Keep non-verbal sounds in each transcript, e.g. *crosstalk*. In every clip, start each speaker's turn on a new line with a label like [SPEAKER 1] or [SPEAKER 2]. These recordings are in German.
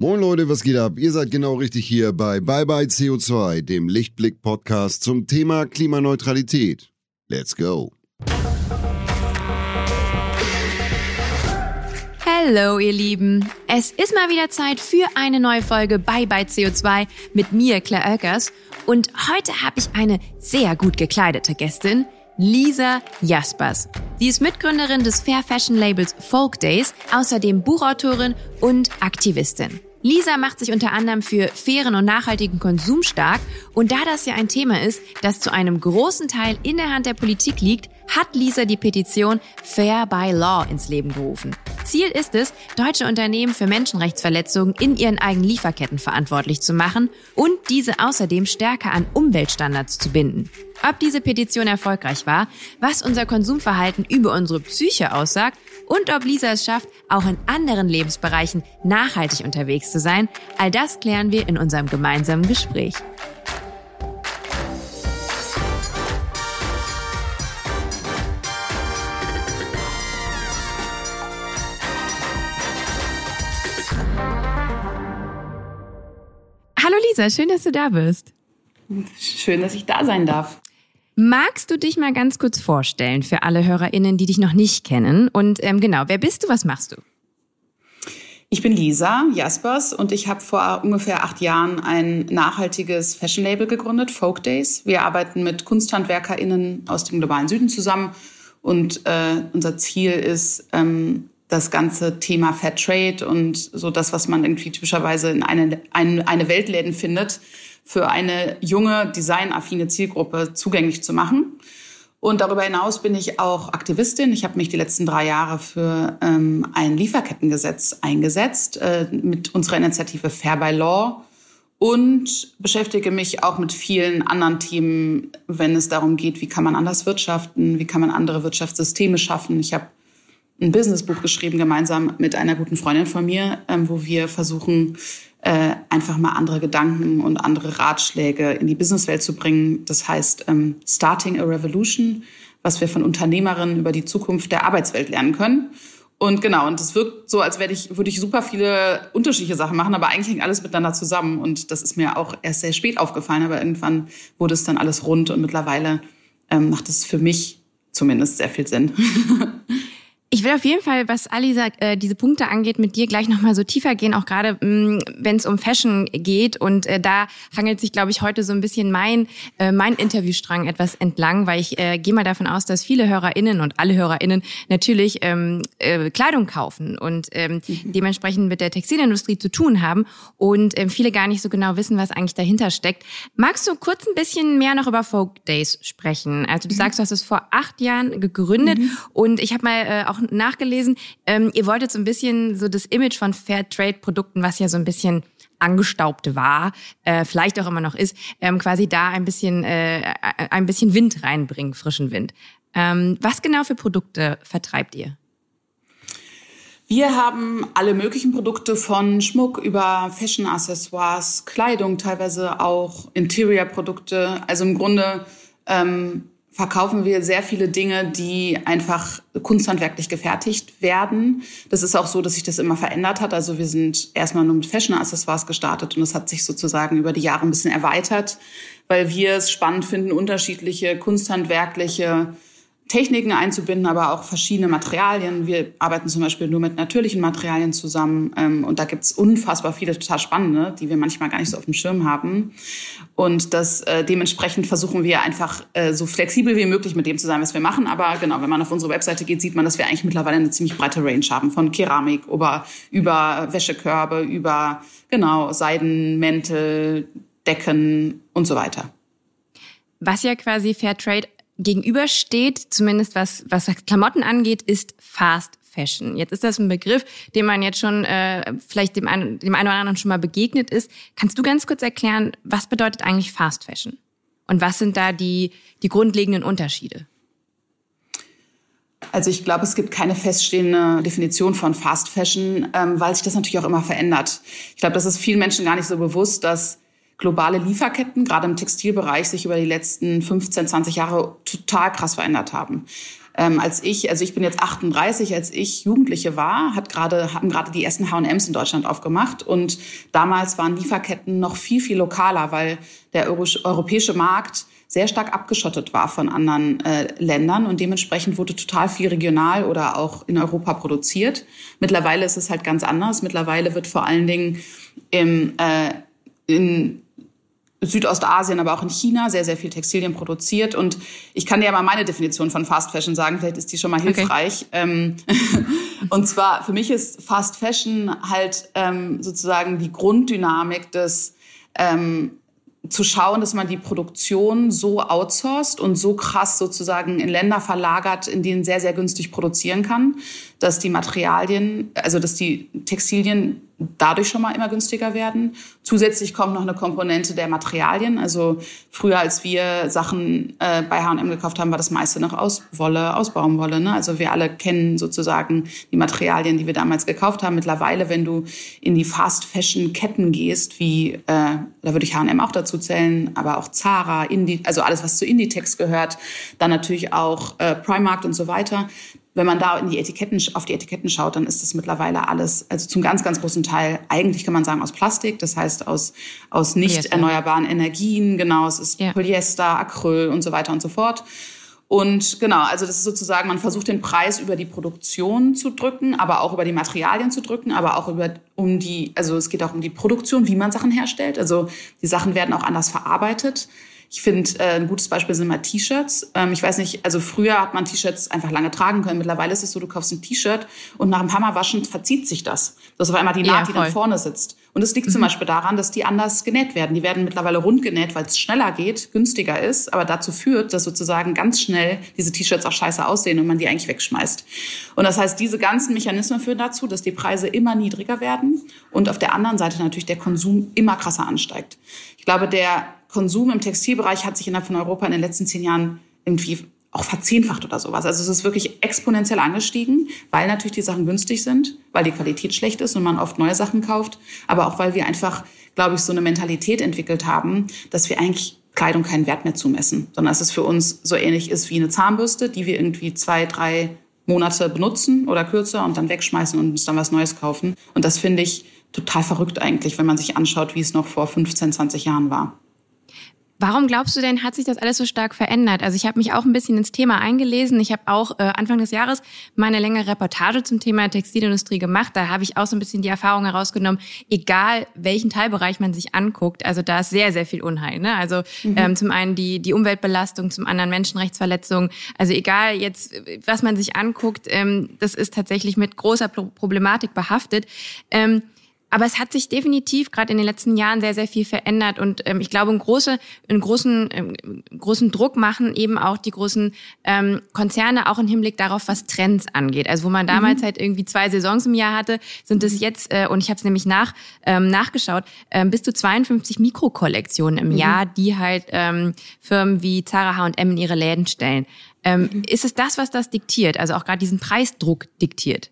[SPEAKER 1] Moin Leute, was geht ab? Ihr seid genau richtig hier bei Bye Bye CO2, dem Lichtblick-Podcast zum Thema Klimaneutralität. Let's go!
[SPEAKER 2] Hallo ihr Lieben, es ist mal wieder Zeit für eine neue Folge Bye Bye CO2 mit mir, Claire Oelkers. Und heute habe ich eine sehr gut gekleidete Gästin, Lisa Jaspers. Sie ist Mitgründerin des Fair Fashion Labels Folk Days, außerdem Buchautorin und Aktivistin. Lisa macht sich unter anderem für fairen und nachhaltigen Konsum stark. Und da das ja ein Thema ist, das zu einem großen Teil in der Hand der Politik liegt, hat Lisa die Petition Fair by Law ins Leben gerufen. Ziel ist es, deutsche Unternehmen für Menschenrechtsverletzungen in ihren eigenen Lieferketten verantwortlich zu machen und diese außerdem stärker an Umweltstandards zu binden. Ob diese Petition erfolgreich war, was unser Konsumverhalten über unsere Psyche aussagt und ob Lisa es schafft, auch in anderen Lebensbereichen nachhaltig unterwegs zu sein, all das klären wir in unserem gemeinsamen Gespräch. Hallo Lisa, schön, dass du da bist.
[SPEAKER 3] Schön, dass ich da sein darf.
[SPEAKER 2] Magst du dich mal ganz kurz vorstellen für alle HörerInnen, die dich noch nicht kennen? Und ähm, genau, wer bist du, was machst du?
[SPEAKER 3] Ich bin Lisa Jaspers und ich habe vor ungefähr acht Jahren ein nachhaltiges Fashion-Label gegründet, Folk Days. Wir arbeiten mit KunsthandwerkerInnen aus dem globalen Süden zusammen und äh, unser Ziel ist, ähm, das ganze Thema Fair Trade und so das, was man irgendwie typischerweise in eine, eine, eine Weltläden findet, für eine junge, designaffine Zielgruppe zugänglich zu machen. Und darüber hinaus bin ich auch Aktivistin. Ich habe mich die letzten drei Jahre für ähm, ein Lieferkettengesetz eingesetzt äh, mit unserer Initiative Fair by Law und beschäftige mich auch mit vielen anderen Themen, wenn es darum geht, wie kann man anders wirtschaften, wie kann man andere Wirtschaftssysteme schaffen. Ich habe ein Businessbuch geschrieben gemeinsam mit einer guten Freundin von mir, ähm, wo wir versuchen, äh, einfach mal andere Gedanken und andere Ratschläge in die Businesswelt zu bringen. Das heißt, ähm, Starting a Revolution, was wir von Unternehmerinnen über die Zukunft der Arbeitswelt lernen können. Und genau, und es wirkt so, als würde ich, würde ich super viele unterschiedliche Sachen machen, aber eigentlich hängt alles miteinander zusammen. Und das ist mir auch erst sehr spät aufgefallen, aber irgendwann wurde es dann alles rund und mittlerweile ähm, macht es für mich zumindest sehr viel Sinn. *laughs*
[SPEAKER 2] Ich will auf jeden Fall, was Alisa äh, diese Punkte angeht, mit dir gleich nochmal so tiefer gehen, auch gerade mm, wenn es um Fashion geht. Und äh, da hangelt sich, glaube ich, heute so ein bisschen mein, äh, mein Interviewstrang etwas entlang, weil ich äh, gehe mal davon aus, dass viele HörerInnen und alle HörerInnen natürlich ähm, äh, Kleidung kaufen und ähm, mhm. dementsprechend mit der Textilindustrie zu tun haben und ähm, viele gar nicht so genau wissen, was eigentlich dahinter steckt. Magst du kurz ein bisschen mehr noch über Folk Days sprechen? Also du mhm. sagst, du hast es vor acht Jahren gegründet mhm. und ich habe mal äh, auch auch nachgelesen, ähm, ihr wolltet so ein bisschen so das Image von Fairtrade-Produkten, was ja so ein bisschen angestaubt war, äh, vielleicht auch immer noch ist, ähm, quasi da ein bisschen, äh, ein bisschen Wind reinbringen, frischen Wind. Ähm, was genau für Produkte vertreibt ihr?
[SPEAKER 3] Wir haben alle möglichen Produkte von Schmuck über Fashion-Accessoires, Kleidung, teilweise auch Interior-Produkte. Also im Grunde ähm, verkaufen wir sehr viele Dinge, die einfach kunsthandwerklich gefertigt werden. Das ist auch so, dass sich das immer verändert hat. Also wir sind erstmal nur mit Fashion-Accessoires gestartet und das hat sich sozusagen über die Jahre ein bisschen erweitert, weil wir es spannend finden, unterschiedliche kunsthandwerkliche Techniken einzubinden, aber auch verschiedene Materialien. Wir arbeiten zum Beispiel nur mit natürlichen Materialien zusammen ähm, und da gibt's unfassbar viele total spannende, die wir manchmal gar nicht so auf dem Schirm haben. Und das äh, dementsprechend versuchen wir einfach äh, so flexibel wie möglich mit dem zu sein, was wir machen. Aber genau, wenn man auf unsere Webseite geht, sieht man, dass wir eigentlich mittlerweile eine ziemlich breite Range haben von Keramik über, über Wäschekörbe, über genau Seidenmäntel, Decken und so weiter.
[SPEAKER 2] Was ja quasi Fairtrade gegenübersteht, zumindest was, was Klamotten angeht, ist Fast Fashion. Jetzt ist das ein Begriff, den man jetzt schon äh, vielleicht dem einen, dem einen oder anderen schon mal begegnet ist. Kannst du ganz kurz erklären, was bedeutet eigentlich Fast Fashion? Und was sind da die, die grundlegenden Unterschiede?
[SPEAKER 3] Also ich glaube, es gibt keine feststehende Definition von Fast Fashion, ähm, weil sich das natürlich auch immer verändert. Ich glaube, das ist vielen Menschen gar nicht so bewusst, dass globale Lieferketten, gerade im Textilbereich, sich über die letzten 15, 20 Jahre total krass verändert haben. Ähm, als ich, also ich bin jetzt 38, als ich Jugendliche war, hat gerade, haben gerade die ersten H&Ms in Deutschland aufgemacht und damals waren Lieferketten noch viel, viel lokaler, weil der europäische Markt sehr stark abgeschottet war von anderen äh, Ländern und dementsprechend wurde total viel regional oder auch in Europa produziert. Mittlerweile ist es halt ganz anders. Mittlerweile wird vor allen Dingen im, äh, in Südostasien, aber auch in China sehr, sehr viel Textilien produziert. Und ich kann dir ja mal meine Definition von Fast Fashion sagen, vielleicht ist die schon mal hilfreich. Okay. Ähm, *laughs* und zwar, für mich ist Fast Fashion halt ähm, sozusagen die Grunddynamik des ähm, zu schauen, dass man die Produktion so outsourced und so krass sozusagen in Länder verlagert, in denen sehr, sehr günstig produzieren kann, dass die Materialien, also dass die Textilien dadurch schon mal immer günstiger werden. Zusätzlich kommt noch eine Komponente der Materialien. Also früher, als wir Sachen äh, bei H&M gekauft haben, war das meiste noch aus Wolle, aus Baumwolle. Ne? Also wir alle kennen sozusagen die Materialien, die wir damals gekauft haben. Mittlerweile, wenn du in die Fast-Fashion-Ketten gehst, wie, äh, da würde ich H&M auch dazu zählen, aber auch Zara, Indie, also alles, was zu Inditex gehört, dann natürlich auch äh, Primark und so weiter wenn man da in die Etiketten, auf die Etiketten schaut, dann ist das mittlerweile alles, also zum ganz, ganz großen Teil, eigentlich kann man sagen aus Plastik, das heißt aus, aus nicht Polyester. erneuerbaren Energien, genau, es ist ja. Polyester, Acryl und so weiter und so fort. Und genau, also das ist sozusagen, man versucht den Preis über die Produktion zu drücken, aber auch über die Materialien zu drücken, aber auch über um die, also es geht auch um die Produktion, wie man Sachen herstellt. Also die Sachen werden auch anders verarbeitet. Ich finde, äh, ein gutes Beispiel sind mal T-Shirts. Ähm, ich weiß nicht, also früher hat man T-Shirts einfach lange tragen können. Mittlerweile ist es so, du kaufst ein T-Shirt und nach ein paar Mal waschen verzieht sich das. Das ist auf einmal die Naht, ja, die dann vorne sitzt. Und es liegt mhm. zum Beispiel daran, dass die anders genäht werden. Die werden mittlerweile rund genäht, weil es schneller geht, günstiger ist, aber dazu führt, dass sozusagen ganz schnell diese T-Shirts auch scheiße aussehen und man die eigentlich wegschmeißt. Und das heißt, diese ganzen Mechanismen führen dazu, dass die Preise immer niedriger werden und auf der anderen Seite natürlich der Konsum immer krasser ansteigt. Ich glaube, der Konsum im Textilbereich hat sich innerhalb von Europa in den letzten zehn Jahren irgendwie auch verzehnfacht oder sowas. Also es ist wirklich exponentiell angestiegen, weil natürlich die Sachen günstig sind, weil die Qualität schlecht ist und man oft neue Sachen kauft, aber auch weil wir einfach, glaube ich, so eine Mentalität entwickelt haben, dass wir eigentlich Kleidung keinen Wert mehr zumessen, sondern dass es für uns so ähnlich ist wie eine Zahnbürste, die wir irgendwie zwei, drei Monate benutzen oder kürzer und dann wegschmeißen und uns dann was Neues kaufen. Und das finde ich total verrückt eigentlich, wenn man sich anschaut, wie es noch vor 15, 20 Jahren war.
[SPEAKER 2] Warum glaubst du denn, hat sich das alles so stark verändert? Also ich habe mich auch ein bisschen ins Thema eingelesen. Ich habe auch äh, Anfang des Jahres meine längere Reportage zum Thema Textilindustrie gemacht. Da habe ich auch so ein bisschen die Erfahrung herausgenommen, egal welchen Teilbereich man sich anguckt, also da ist sehr, sehr viel Unheil. Ne? Also mhm. ähm, zum einen die, die Umweltbelastung, zum anderen Menschenrechtsverletzungen. Also egal jetzt, was man sich anguckt, ähm, das ist tatsächlich mit großer Problematik behaftet. Ähm, aber es hat sich definitiv gerade in den letzten Jahren sehr, sehr viel verändert. Und ähm, ich glaube, einen, große, einen großen, ähm, großen Druck machen eben auch die großen ähm, Konzerne, auch im Hinblick darauf, was Trends angeht. Also wo man damals mhm. halt irgendwie zwei Saisons im Jahr hatte, sind es jetzt, äh, und ich habe es nämlich nach, ähm, nachgeschaut, äh, bis zu 52 Mikrokollektionen im mhm. Jahr, die halt ähm, Firmen wie Zara H&M in ihre Läden stellen. Ähm, mhm. Ist es das, was das diktiert? Also auch gerade diesen Preisdruck diktiert?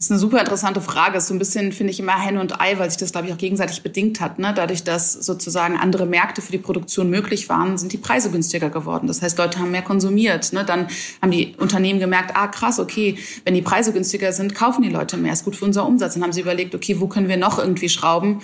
[SPEAKER 3] Das ist eine super interessante Frage. Das ist so ein bisschen, finde ich, immer Henne und Ei, weil sich das, glaube ich, auch gegenseitig bedingt hat. Ne? Dadurch, dass sozusagen andere Märkte für die Produktion möglich waren, sind die Preise günstiger geworden. Das heißt, Leute haben mehr konsumiert. Ne? Dann haben die Unternehmen gemerkt, ah krass, okay, wenn die Preise günstiger sind, kaufen die Leute mehr. Ist gut für unser Umsatz. Dann haben sie überlegt, okay, wo können wir noch irgendwie schrauben?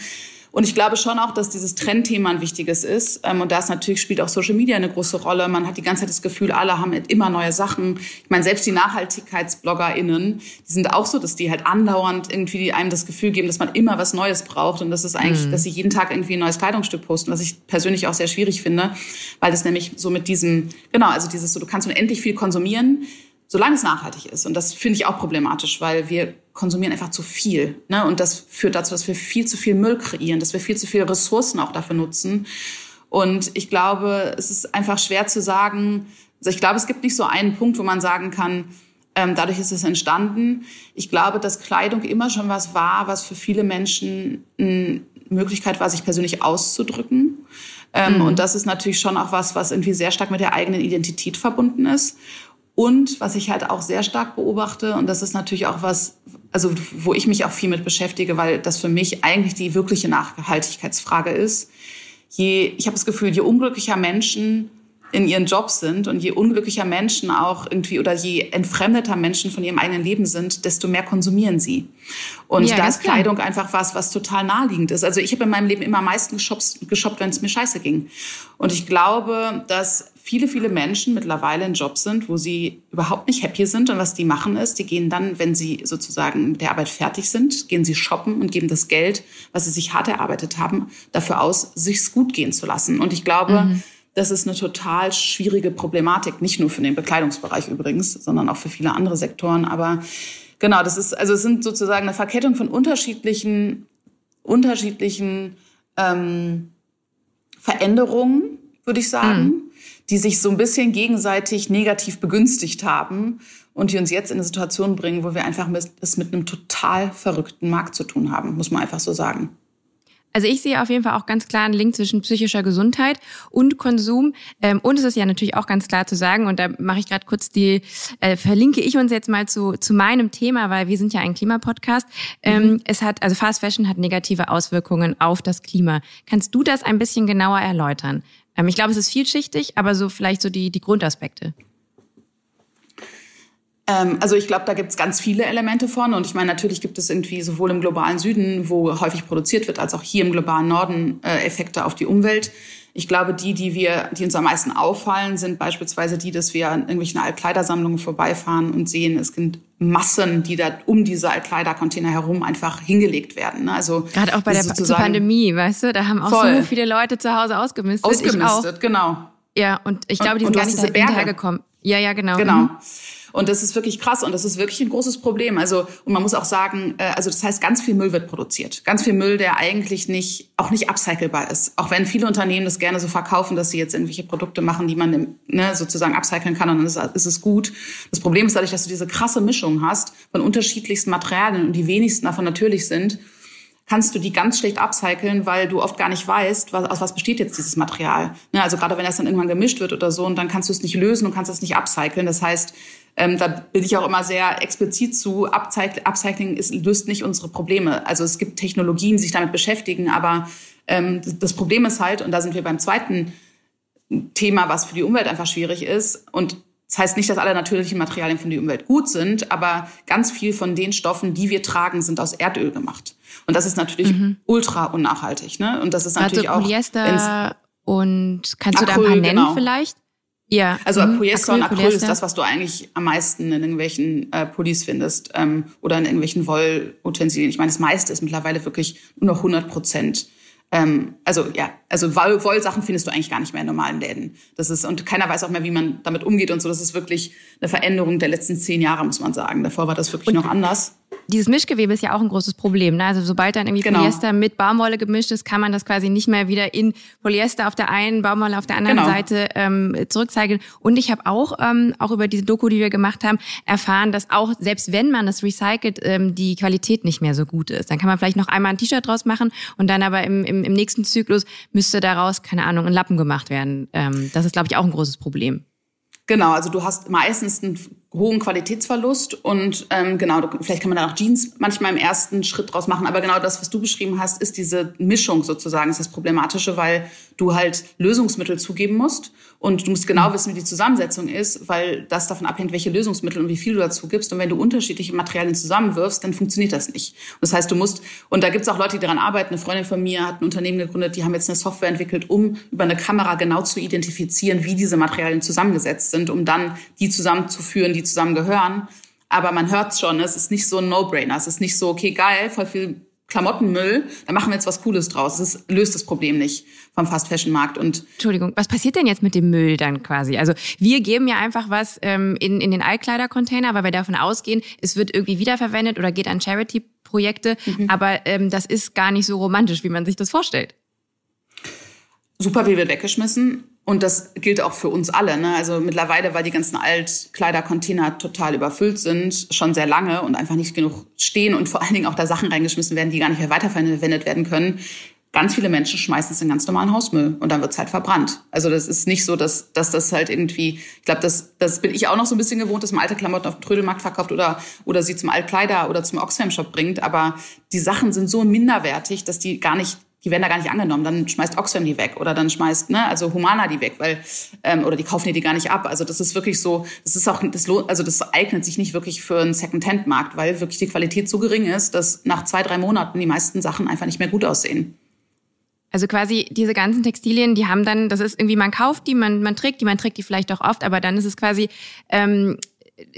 [SPEAKER 3] Und ich glaube schon auch, dass dieses Trendthema ein wichtiges ist. Ähm, und da ist natürlich spielt auch Social Media eine große Rolle. Man hat die ganze Zeit das Gefühl, alle haben immer neue Sachen. Ich meine, selbst die NachhaltigkeitsbloggerInnen, die sind auch so, dass die halt andauernd irgendwie einem das Gefühl geben, dass man immer was Neues braucht. Und das ist eigentlich, mhm. dass sie jeden Tag irgendwie ein neues Kleidungsstück posten, was ich persönlich auch sehr schwierig finde, weil das nämlich so mit diesem, genau, also dieses so, du kannst unendlich viel konsumieren solange es nachhaltig ist. Und das finde ich auch problematisch, weil wir konsumieren einfach zu viel. Ne? Und das führt dazu, dass wir viel zu viel Müll kreieren, dass wir viel zu viele Ressourcen auch dafür nutzen. Und ich glaube, es ist einfach schwer zu sagen, also ich glaube, es gibt nicht so einen Punkt, wo man sagen kann, ähm, dadurch ist es entstanden. Ich glaube, dass Kleidung immer schon was war, was für viele Menschen eine Möglichkeit war, sich persönlich auszudrücken. Ähm, mhm. Und das ist natürlich schon auch was, was irgendwie sehr stark mit der eigenen Identität verbunden ist. Und was ich halt auch sehr stark beobachte, und das ist natürlich auch was, also wo ich mich auch viel mit beschäftige, weil das für mich eigentlich die wirkliche Nachhaltigkeitsfrage ist. Je, ich habe das Gefühl, je unglücklicher Menschen in ihren Jobs sind und je unglücklicher Menschen auch irgendwie oder je entfremdeter Menschen von ihrem eigenen Leben sind, desto mehr konsumieren sie. Und ja, da ist Kleidung einfach was, was total naheliegend ist. Also ich habe in meinem Leben immer am meisten geshoppt, geshoppt wenn es mir scheiße ging. Und ich glaube, dass viele, viele Menschen mittlerweile in Jobs sind, wo sie überhaupt nicht happy sind. Und was die machen ist, die gehen dann, wenn sie sozusagen mit der Arbeit fertig sind, gehen sie shoppen und geben das Geld, was sie sich hart erarbeitet haben, dafür aus, sich's gut gehen zu lassen. Und ich glaube, mhm das ist eine total schwierige Problematik, nicht nur für den Bekleidungsbereich übrigens, sondern auch für viele andere Sektoren. Aber genau, das ist, also es sind sozusagen eine Verkettung von unterschiedlichen, unterschiedlichen ähm, Veränderungen, würde ich sagen, mhm. die sich so ein bisschen gegenseitig negativ begünstigt haben und die uns jetzt in eine Situation bringen, wo wir einfach es mit einem total verrückten Markt zu tun haben, muss man einfach so sagen.
[SPEAKER 2] Also ich sehe auf jeden Fall auch ganz klar einen Link zwischen psychischer Gesundheit und Konsum. Ähm, und es ist ja natürlich auch ganz klar zu sagen, und da mache ich gerade kurz die, äh, verlinke ich uns jetzt mal zu, zu meinem Thema, weil wir sind ja ein Klimapodcast. Ähm, mhm. Es hat, also Fast Fashion hat negative Auswirkungen auf das Klima. Kannst du das ein bisschen genauer erläutern? Ähm, ich glaube, es ist vielschichtig, aber so vielleicht so die, die Grundaspekte.
[SPEAKER 3] Ähm, also ich glaube, da gibt es ganz viele Elemente von. Und ich meine, natürlich gibt es irgendwie sowohl im globalen Süden, wo häufig produziert wird, als auch hier im globalen Norden äh, Effekte auf die Umwelt. Ich glaube, die, die wir, die uns am meisten auffallen, sind beispielsweise die, dass wir an irgendwelchen Altkleidersammlungen vorbeifahren und sehen, es sind Massen, die da um diese Altkleidercontainer herum einfach hingelegt werden. Ne? Also
[SPEAKER 2] gerade auch bei der Pandemie, weißt du, da haben auch voll. so viele Leute zu Hause ausgemistet.
[SPEAKER 3] Ausgemistet, genau.
[SPEAKER 2] Ja, und ich glaube, die sind und gar nicht hinterhergekommen. Ja, ja, genau.
[SPEAKER 3] Genau. Mhm. Und das ist wirklich krass und das ist wirklich ein großes Problem. Also, und man muss auch sagen, äh, also das heißt, ganz viel Müll wird produziert. Ganz viel Müll, der eigentlich nicht, auch nicht upcyclebar ist. Auch wenn viele Unternehmen das gerne so verkaufen, dass sie jetzt irgendwelche Produkte machen, die man ne, sozusagen upcyclen kann und dann ist, ist es gut. Das Problem ist dadurch, dass du diese krasse Mischung hast von unterschiedlichsten Materialien und die wenigsten davon natürlich sind, kannst du die ganz schlecht upcyclen, weil du oft gar nicht weißt, was, aus was besteht jetzt dieses Material. Ne, also gerade wenn das dann irgendwann gemischt wird oder so und dann kannst du es nicht lösen und kannst es nicht upcyclen. Das heißt, ähm, da bin ich auch immer sehr explizit zu. Upcycling ist, löst nicht unsere Probleme. Also es gibt Technologien, die sich damit beschäftigen, aber ähm, das Problem ist halt, und da sind wir beim zweiten Thema, was für die Umwelt einfach schwierig ist. Und das heißt nicht, dass alle natürlichen Materialien für die Umwelt gut sind, aber ganz viel von den Stoffen, die wir tragen, sind aus Erdöl gemacht. Und das ist natürlich mhm. ultra unnachhaltig. Ne? Und das ist also natürlich
[SPEAKER 2] also Polyester auch und kannst Acryl, du da ein paar nennen genau. vielleicht?
[SPEAKER 3] Ja. Also mhm. Polyester Acryl, und Acryl Polyester. ist das, was du eigentlich am meisten in irgendwelchen äh, Pullis findest ähm, oder in irgendwelchen Wollutensilien. Ich meine, das meiste ist mittlerweile wirklich nur noch 100 Prozent. Ähm, also ja, also Wollsachen findest du eigentlich gar nicht mehr in normalen Läden. Das ist und keiner weiß auch mehr, wie man damit umgeht und so. Das ist wirklich eine Veränderung der letzten zehn Jahre, muss man sagen. Davor war das wirklich und noch anders
[SPEAKER 2] dieses Mischgewebe ist ja auch ein großes Problem. Ne? Also sobald dann irgendwie genau. Polyester mit Baumwolle gemischt ist, kann man das quasi nicht mehr wieder in Polyester auf der einen, Baumwolle auf der anderen genau. Seite ähm, zurückzeigen. Und ich habe auch ähm, auch über diese Doku, die wir gemacht haben, erfahren, dass auch selbst wenn man das recycelt, ähm, die Qualität nicht mehr so gut ist. Dann kann man vielleicht noch einmal ein T-Shirt draus machen und dann aber im, im, im nächsten Zyklus müsste daraus keine Ahnung ein Lappen gemacht werden. Ähm, das ist glaube ich auch ein großes Problem.
[SPEAKER 3] Genau, also du hast meistens einen hohen Qualitätsverlust und ähm, genau, vielleicht kann man da auch Jeans manchmal im ersten Schritt draus machen, aber genau das, was du beschrieben hast, ist diese Mischung sozusagen, ist das Problematische, weil du halt Lösungsmittel zugeben musst und du musst genau wissen, wie die Zusammensetzung ist, weil das davon abhängt, welche Lösungsmittel und wie viel du dazu gibst. Und wenn du unterschiedliche Materialien zusammenwirfst, dann funktioniert das nicht. Das heißt, du musst, und da gibt es auch Leute, die daran arbeiten. Eine Freundin von mir hat ein Unternehmen gegründet, die haben jetzt eine Software entwickelt, um über eine Kamera genau zu identifizieren, wie diese Materialien zusammengesetzt sind, um dann die zusammenzuführen, die zusammengehören. Aber man hört schon, es ist nicht so ein No-Brainer. Es ist nicht so, okay, geil, voll viel Klamottenmüll, da machen wir jetzt was Cooles draus. Das löst das Problem nicht vom Fast Fashion Markt. Und
[SPEAKER 2] Entschuldigung, was passiert denn jetzt mit dem Müll dann quasi? Also wir geben ja einfach was ähm, in, in den Altkleidercontainer, weil wir davon ausgehen, es wird irgendwie wiederverwendet oder geht an Charity-Projekte. Mhm. Aber ähm, das ist gar nicht so romantisch, wie man sich das vorstellt.
[SPEAKER 3] Super viel wird weggeschmissen. Und das gilt auch für uns alle. Ne? Also mittlerweile, weil die ganzen Altkleidercontainer total überfüllt sind, schon sehr lange und einfach nicht genug stehen und vor allen Dingen auch da Sachen reingeschmissen werden, die gar nicht mehr weiterverwendet werden können. Ganz viele Menschen schmeißen es in ganz normalen Hausmüll und dann wird es halt verbrannt. Also das ist nicht so, dass, dass das halt irgendwie, ich glaube, das, das bin ich auch noch so ein bisschen gewohnt, dass man alte Klamotten auf dem Trödelmarkt verkauft oder, oder sie zum Altkleider oder zum Oxfam-Shop bringt. Aber die Sachen sind so minderwertig, dass die gar nicht die werden da gar nicht angenommen. Dann schmeißt Oxfam die weg oder dann schmeißt, ne, also Humana die weg, weil, ähm, oder die kaufen die gar nicht ab. Also das ist wirklich so, das ist auch, das, also das eignet sich nicht wirklich für einen Second-Hand-Markt, weil wirklich die Qualität so gering ist, dass nach zwei, drei Monaten die meisten Sachen einfach nicht mehr gut aussehen.
[SPEAKER 2] Also quasi diese ganzen Textilien, die haben dann, das ist irgendwie, man kauft die, man, man trägt die, man trägt die vielleicht auch oft, aber dann ist es quasi ähm,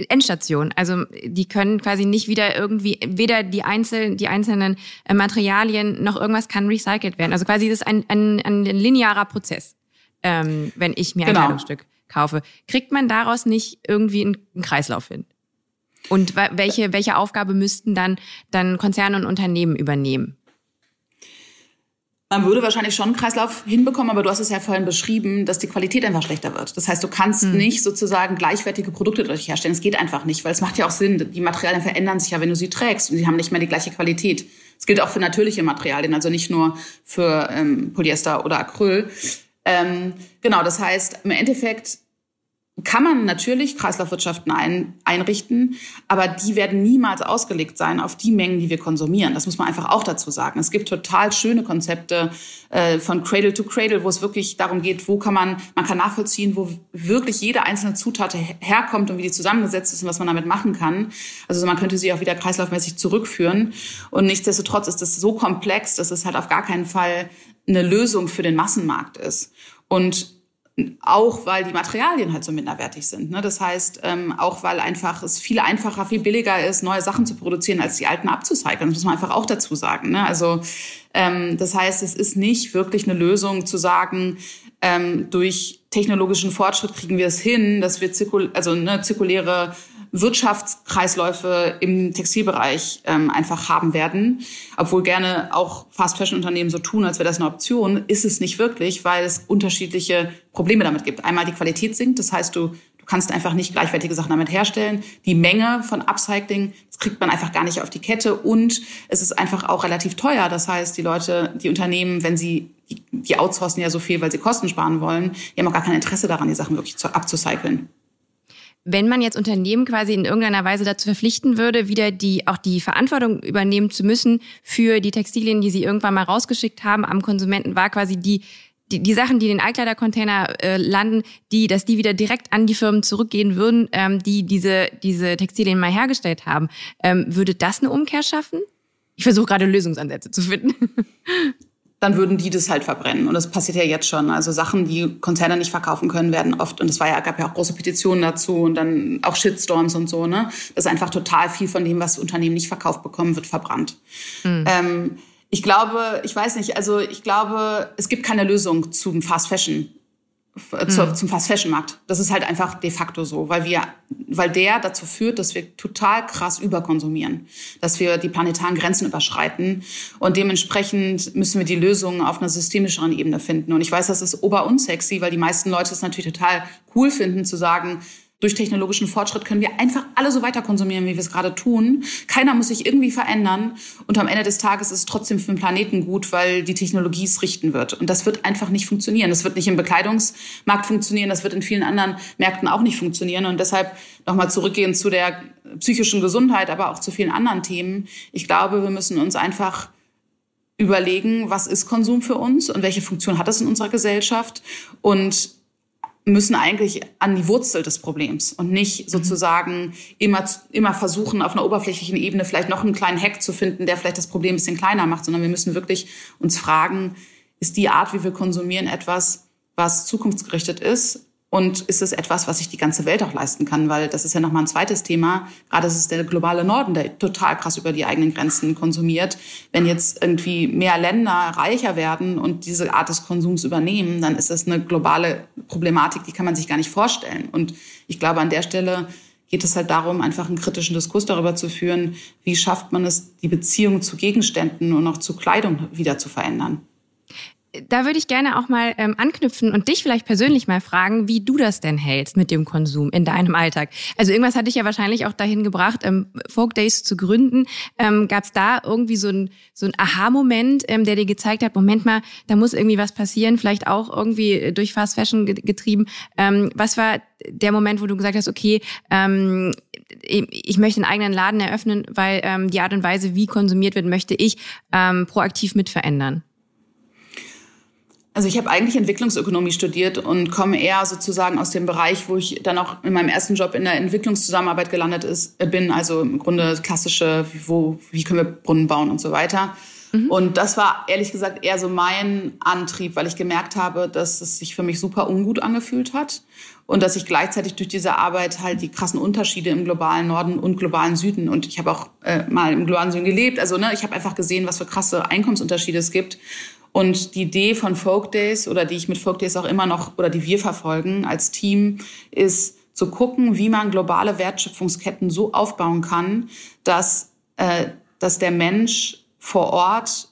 [SPEAKER 2] Endstation. Also die können quasi nicht wieder irgendwie, weder die, einzelnen die einzelnen äh, Materialien noch irgendwas kann recycelt werden. Also quasi das ist ein, ein, ein linearer Prozess, ähm, wenn ich mir genau. ein Kleidungsstück kaufe. Kriegt man daraus nicht irgendwie einen, einen Kreislauf hin? Und welche, welche Aufgabe müssten dann, dann Konzerne und Unternehmen übernehmen?
[SPEAKER 3] Man würde wahrscheinlich schon einen Kreislauf hinbekommen, aber du hast es ja vorhin beschrieben, dass die Qualität einfach schlechter wird. Das heißt, du kannst mhm. nicht sozusagen gleichwertige Produkte dadurch herstellen. Es geht einfach nicht, weil es macht ja auch Sinn. Die Materialien verändern sich ja, wenn du sie trägst und sie haben nicht mehr die gleiche Qualität. Es gilt auch für natürliche Materialien, also nicht nur für ähm, Polyester oder Acryl. Ähm, genau, das heißt, im Endeffekt kann man natürlich Kreislaufwirtschaften ein, einrichten, aber die werden niemals ausgelegt sein auf die Mengen, die wir konsumieren. Das muss man einfach auch dazu sagen. Es gibt total schöne Konzepte äh, von Cradle to Cradle, wo es wirklich darum geht, wo kann man, man kann nachvollziehen, wo wirklich jede einzelne Zutat herkommt und wie die zusammengesetzt ist und was man damit machen kann. Also man könnte sie auch wieder kreislaufmäßig zurückführen. Und nichtsdestotrotz ist das so komplex, dass es halt auf gar keinen Fall eine Lösung für den Massenmarkt ist. Und auch weil die Materialien halt so minderwertig sind. Ne? Das heißt, ähm, auch weil einfach es viel einfacher, viel billiger ist, neue Sachen zu produzieren, als die alten abzucyclen. Das muss man einfach auch dazu sagen. Ne? Also ähm, das heißt, es ist nicht wirklich eine Lösung zu sagen, ähm, durch technologischen Fortschritt kriegen wir es hin, dass wir zirkul also ne, zirkuläre Wirtschaftskreisläufe im Textilbereich ähm, einfach haben werden. Obwohl gerne auch Fast-Fashion-Unternehmen so tun, als wäre das eine Option, ist es nicht wirklich, weil es unterschiedliche Probleme damit gibt. Einmal die Qualität sinkt, das heißt, du, du kannst einfach nicht gleichwertige Sachen damit herstellen. Die Menge von Upcycling, das kriegt man einfach gar nicht auf die Kette und es ist einfach auch relativ teuer. Das heißt, die Leute, die Unternehmen, wenn sie die, outsourcen ja so viel, weil sie Kosten sparen wollen, die haben auch gar kein Interesse daran, die Sachen wirklich zu, abzucyclen
[SPEAKER 2] wenn man jetzt Unternehmen quasi in irgendeiner Weise dazu verpflichten würde, wieder die auch die Verantwortung übernehmen zu müssen für die Textilien, die sie irgendwann mal rausgeschickt haben am Konsumenten, war quasi die die, die Sachen, die in den Altkleidercontainer äh, landen, die, dass die wieder direkt an die Firmen zurückgehen würden, ähm, die diese diese Textilien mal hergestellt haben. Ähm, würde das eine Umkehr schaffen? Ich versuche gerade Lösungsansätze zu finden. *laughs*
[SPEAKER 3] dann würden die das halt verbrennen. Und das passiert ja jetzt schon. Also Sachen, die Konzerne nicht verkaufen können, werden oft, und es war ja, gab ja auch große Petitionen dazu und dann auch Shitstorms und so, ne? Das ist einfach total viel von dem, was Unternehmen nicht verkauft bekommen, wird verbrannt. Mhm. Ähm, ich glaube, ich weiß nicht, also ich glaube, es gibt keine Lösung zum Fast Fashion zu, mhm. zum Fast Fashion Markt. Das ist halt einfach de facto so, weil wir, weil der dazu führt, dass wir total krass überkonsumieren, dass wir die planetaren Grenzen überschreiten und dementsprechend müssen wir die Lösungen auf einer systemischeren Ebene finden. Und ich weiß, das ist ober unsexy, weil die meisten Leute es natürlich total cool finden zu sagen, durch technologischen Fortschritt können wir einfach alle so weiter konsumieren, wie wir es gerade tun. Keiner muss sich irgendwie verändern. Und am Ende des Tages ist es trotzdem für den Planeten gut, weil die Technologie es richten wird. Und das wird einfach nicht funktionieren. Das wird nicht im Bekleidungsmarkt funktionieren. Das wird in vielen anderen Märkten auch nicht funktionieren. Und deshalb nochmal zurückgehen zu der psychischen Gesundheit, aber auch zu vielen anderen Themen. Ich glaube, wir müssen uns einfach überlegen, was ist Konsum für uns und welche Funktion hat das in unserer Gesellschaft und müssen eigentlich an die Wurzel des Problems und nicht mhm. sozusagen immer, immer versuchen, auf einer oberflächlichen Ebene vielleicht noch einen kleinen Hack zu finden, der vielleicht das Problem ein bisschen kleiner macht, sondern wir müssen wirklich uns fragen, ist die Art, wie wir konsumieren, etwas, was zukunftsgerichtet ist und ist es etwas, was sich die ganze Welt auch leisten kann? Weil das ist ja nochmal ein zweites Thema. Gerade ist es der globale Norden, der total krass über die eigenen Grenzen konsumiert. Wenn jetzt irgendwie mehr Länder reicher werden und diese Art des Konsums übernehmen, dann ist das eine globale Problematik, die kann man sich gar nicht vorstellen. Und ich glaube, an der Stelle geht es halt darum, einfach einen kritischen Diskurs darüber zu führen, wie schafft man es, die Beziehung zu Gegenständen und auch zu Kleidung wieder zu verändern
[SPEAKER 2] da würde ich gerne auch mal ähm, anknüpfen und dich vielleicht persönlich mal fragen, wie du das denn hältst mit dem Konsum in deinem Alltag. Also irgendwas hat dich ja wahrscheinlich auch dahin gebracht, ähm, Folk Days zu gründen. Ähm, Gab es da irgendwie so ein, so ein Aha-Moment, ähm, der dir gezeigt hat, Moment mal, da muss irgendwie was passieren, vielleicht auch irgendwie durch Fast Fashion getrieben. Ähm, was war der Moment, wo du gesagt hast, okay, ähm, ich möchte einen eigenen Laden eröffnen, weil ähm, die Art und Weise, wie konsumiert wird, möchte ich ähm, proaktiv mit verändern?
[SPEAKER 3] Also ich habe eigentlich Entwicklungsökonomie studiert und komme eher sozusagen aus dem Bereich, wo ich dann auch in meinem ersten Job in der Entwicklungszusammenarbeit gelandet ist, äh, bin. Also im Grunde klassische, wo, wie können wir Brunnen bauen und so weiter. Mhm. Und das war ehrlich gesagt eher so mein Antrieb, weil ich gemerkt habe, dass es sich für mich super ungut angefühlt hat und dass ich gleichzeitig durch diese Arbeit halt die krassen Unterschiede im globalen Norden und globalen Süden und ich habe auch äh, mal im globalen Süden gelebt, also ne, ich habe einfach gesehen, was für krasse Einkommensunterschiede es gibt und die Idee von Folk Days oder die ich mit Folk Days auch immer noch oder die wir verfolgen als Team ist zu gucken, wie man globale Wertschöpfungsketten so aufbauen kann, dass, äh, dass der Mensch vor Ort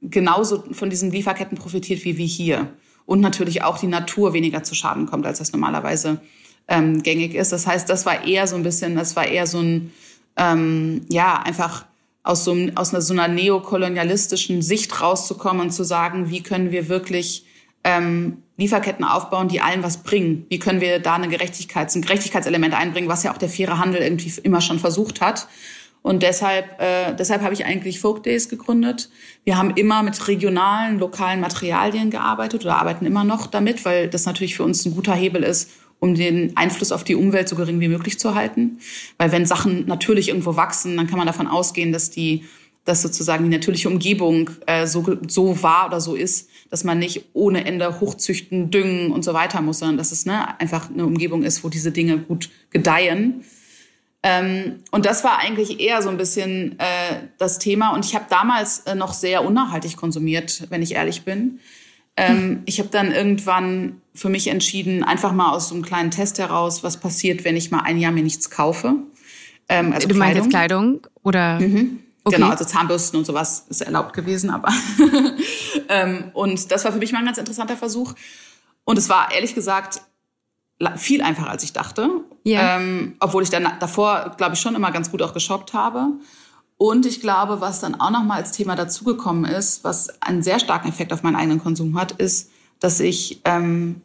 [SPEAKER 3] genauso von diesen Lieferketten profitiert wie wir hier. Und natürlich auch die Natur weniger zu Schaden kommt, als das normalerweise ähm, gängig ist. Das heißt, das war eher so ein bisschen, das war eher so ein, ähm, ja, einfach aus so, aus einer, so einer neokolonialistischen Sicht rauszukommen und zu sagen, wie können wir wirklich ähm, Lieferketten aufbauen, die allen was bringen? Wie können wir da eine Gerechtigkeits-, ein Gerechtigkeitselement einbringen, was ja auch der faire Handel irgendwie immer schon versucht hat? Und deshalb, äh, deshalb habe ich eigentlich Folk Days gegründet. Wir haben immer mit regionalen, lokalen Materialien gearbeitet oder arbeiten immer noch damit, weil das natürlich für uns ein guter Hebel ist, um den Einfluss auf die Umwelt so gering wie möglich zu halten. Weil wenn Sachen natürlich irgendwo wachsen, dann kann man davon ausgehen, dass die dass sozusagen die natürliche Umgebung äh, so, so war oder so ist, dass man nicht ohne Ende hochzüchten, düngen und so weiter muss, sondern dass es ne, einfach eine Umgebung ist, wo diese Dinge gut gedeihen. Ähm, und das war eigentlich eher so ein bisschen äh, das Thema. Und ich habe damals äh, noch sehr unnachhaltig konsumiert, wenn ich ehrlich bin. Ähm, hm. Ich habe dann irgendwann für mich entschieden, einfach mal aus so einem kleinen Test heraus, was passiert, wenn ich mal ein Jahr mir nichts kaufe.
[SPEAKER 2] Ähm, also du meinst jetzt Kleidung oder?
[SPEAKER 3] Mhm. Okay. Genau, also Zahnbürsten und sowas ist erlaubt gewesen, aber *laughs* ähm, und das war für mich mal ein ganz interessanter Versuch. Und es war ehrlich gesagt viel einfacher, als ich dachte. Ja. Ähm, obwohl ich dann davor, glaube ich, schon immer ganz gut auch geshoppt habe. Und ich glaube, was dann auch nochmal als Thema dazugekommen ist, was einen sehr starken Effekt auf meinen eigenen Konsum hat, ist, dass ich, ähm,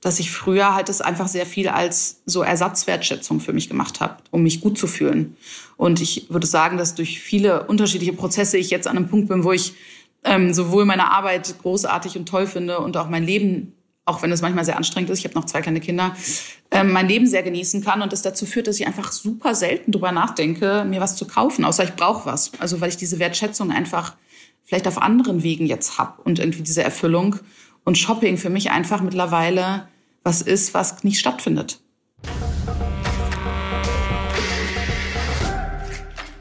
[SPEAKER 3] dass ich früher halt das einfach sehr viel als so Ersatzwertschätzung für mich gemacht habe, um mich gut zu fühlen. Und ich würde sagen, dass durch viele unterschiedliche Prozesse ich jetzt an einem Punkt bin, wo ich ähm, sowohl meine Arbeit großartig und toll finde und auch mein Leben auch wenn es manchmal sehr anstrengend ist, ich habe noch zwei kleine Kinder, ähm, mein Leben sehr genießen kann und das dazu führt, dass ich einfach super selten drüber nachdenke, mir was zu kaufen, außer ich brauche was. Also weil ich diese Wertschätzung einfach vielleicht auf anderen Wegen jetzt habe und irgendwie diese Erfüllung und Shopping für mich einfach mittlerweile was ist, was nicht stattfindet.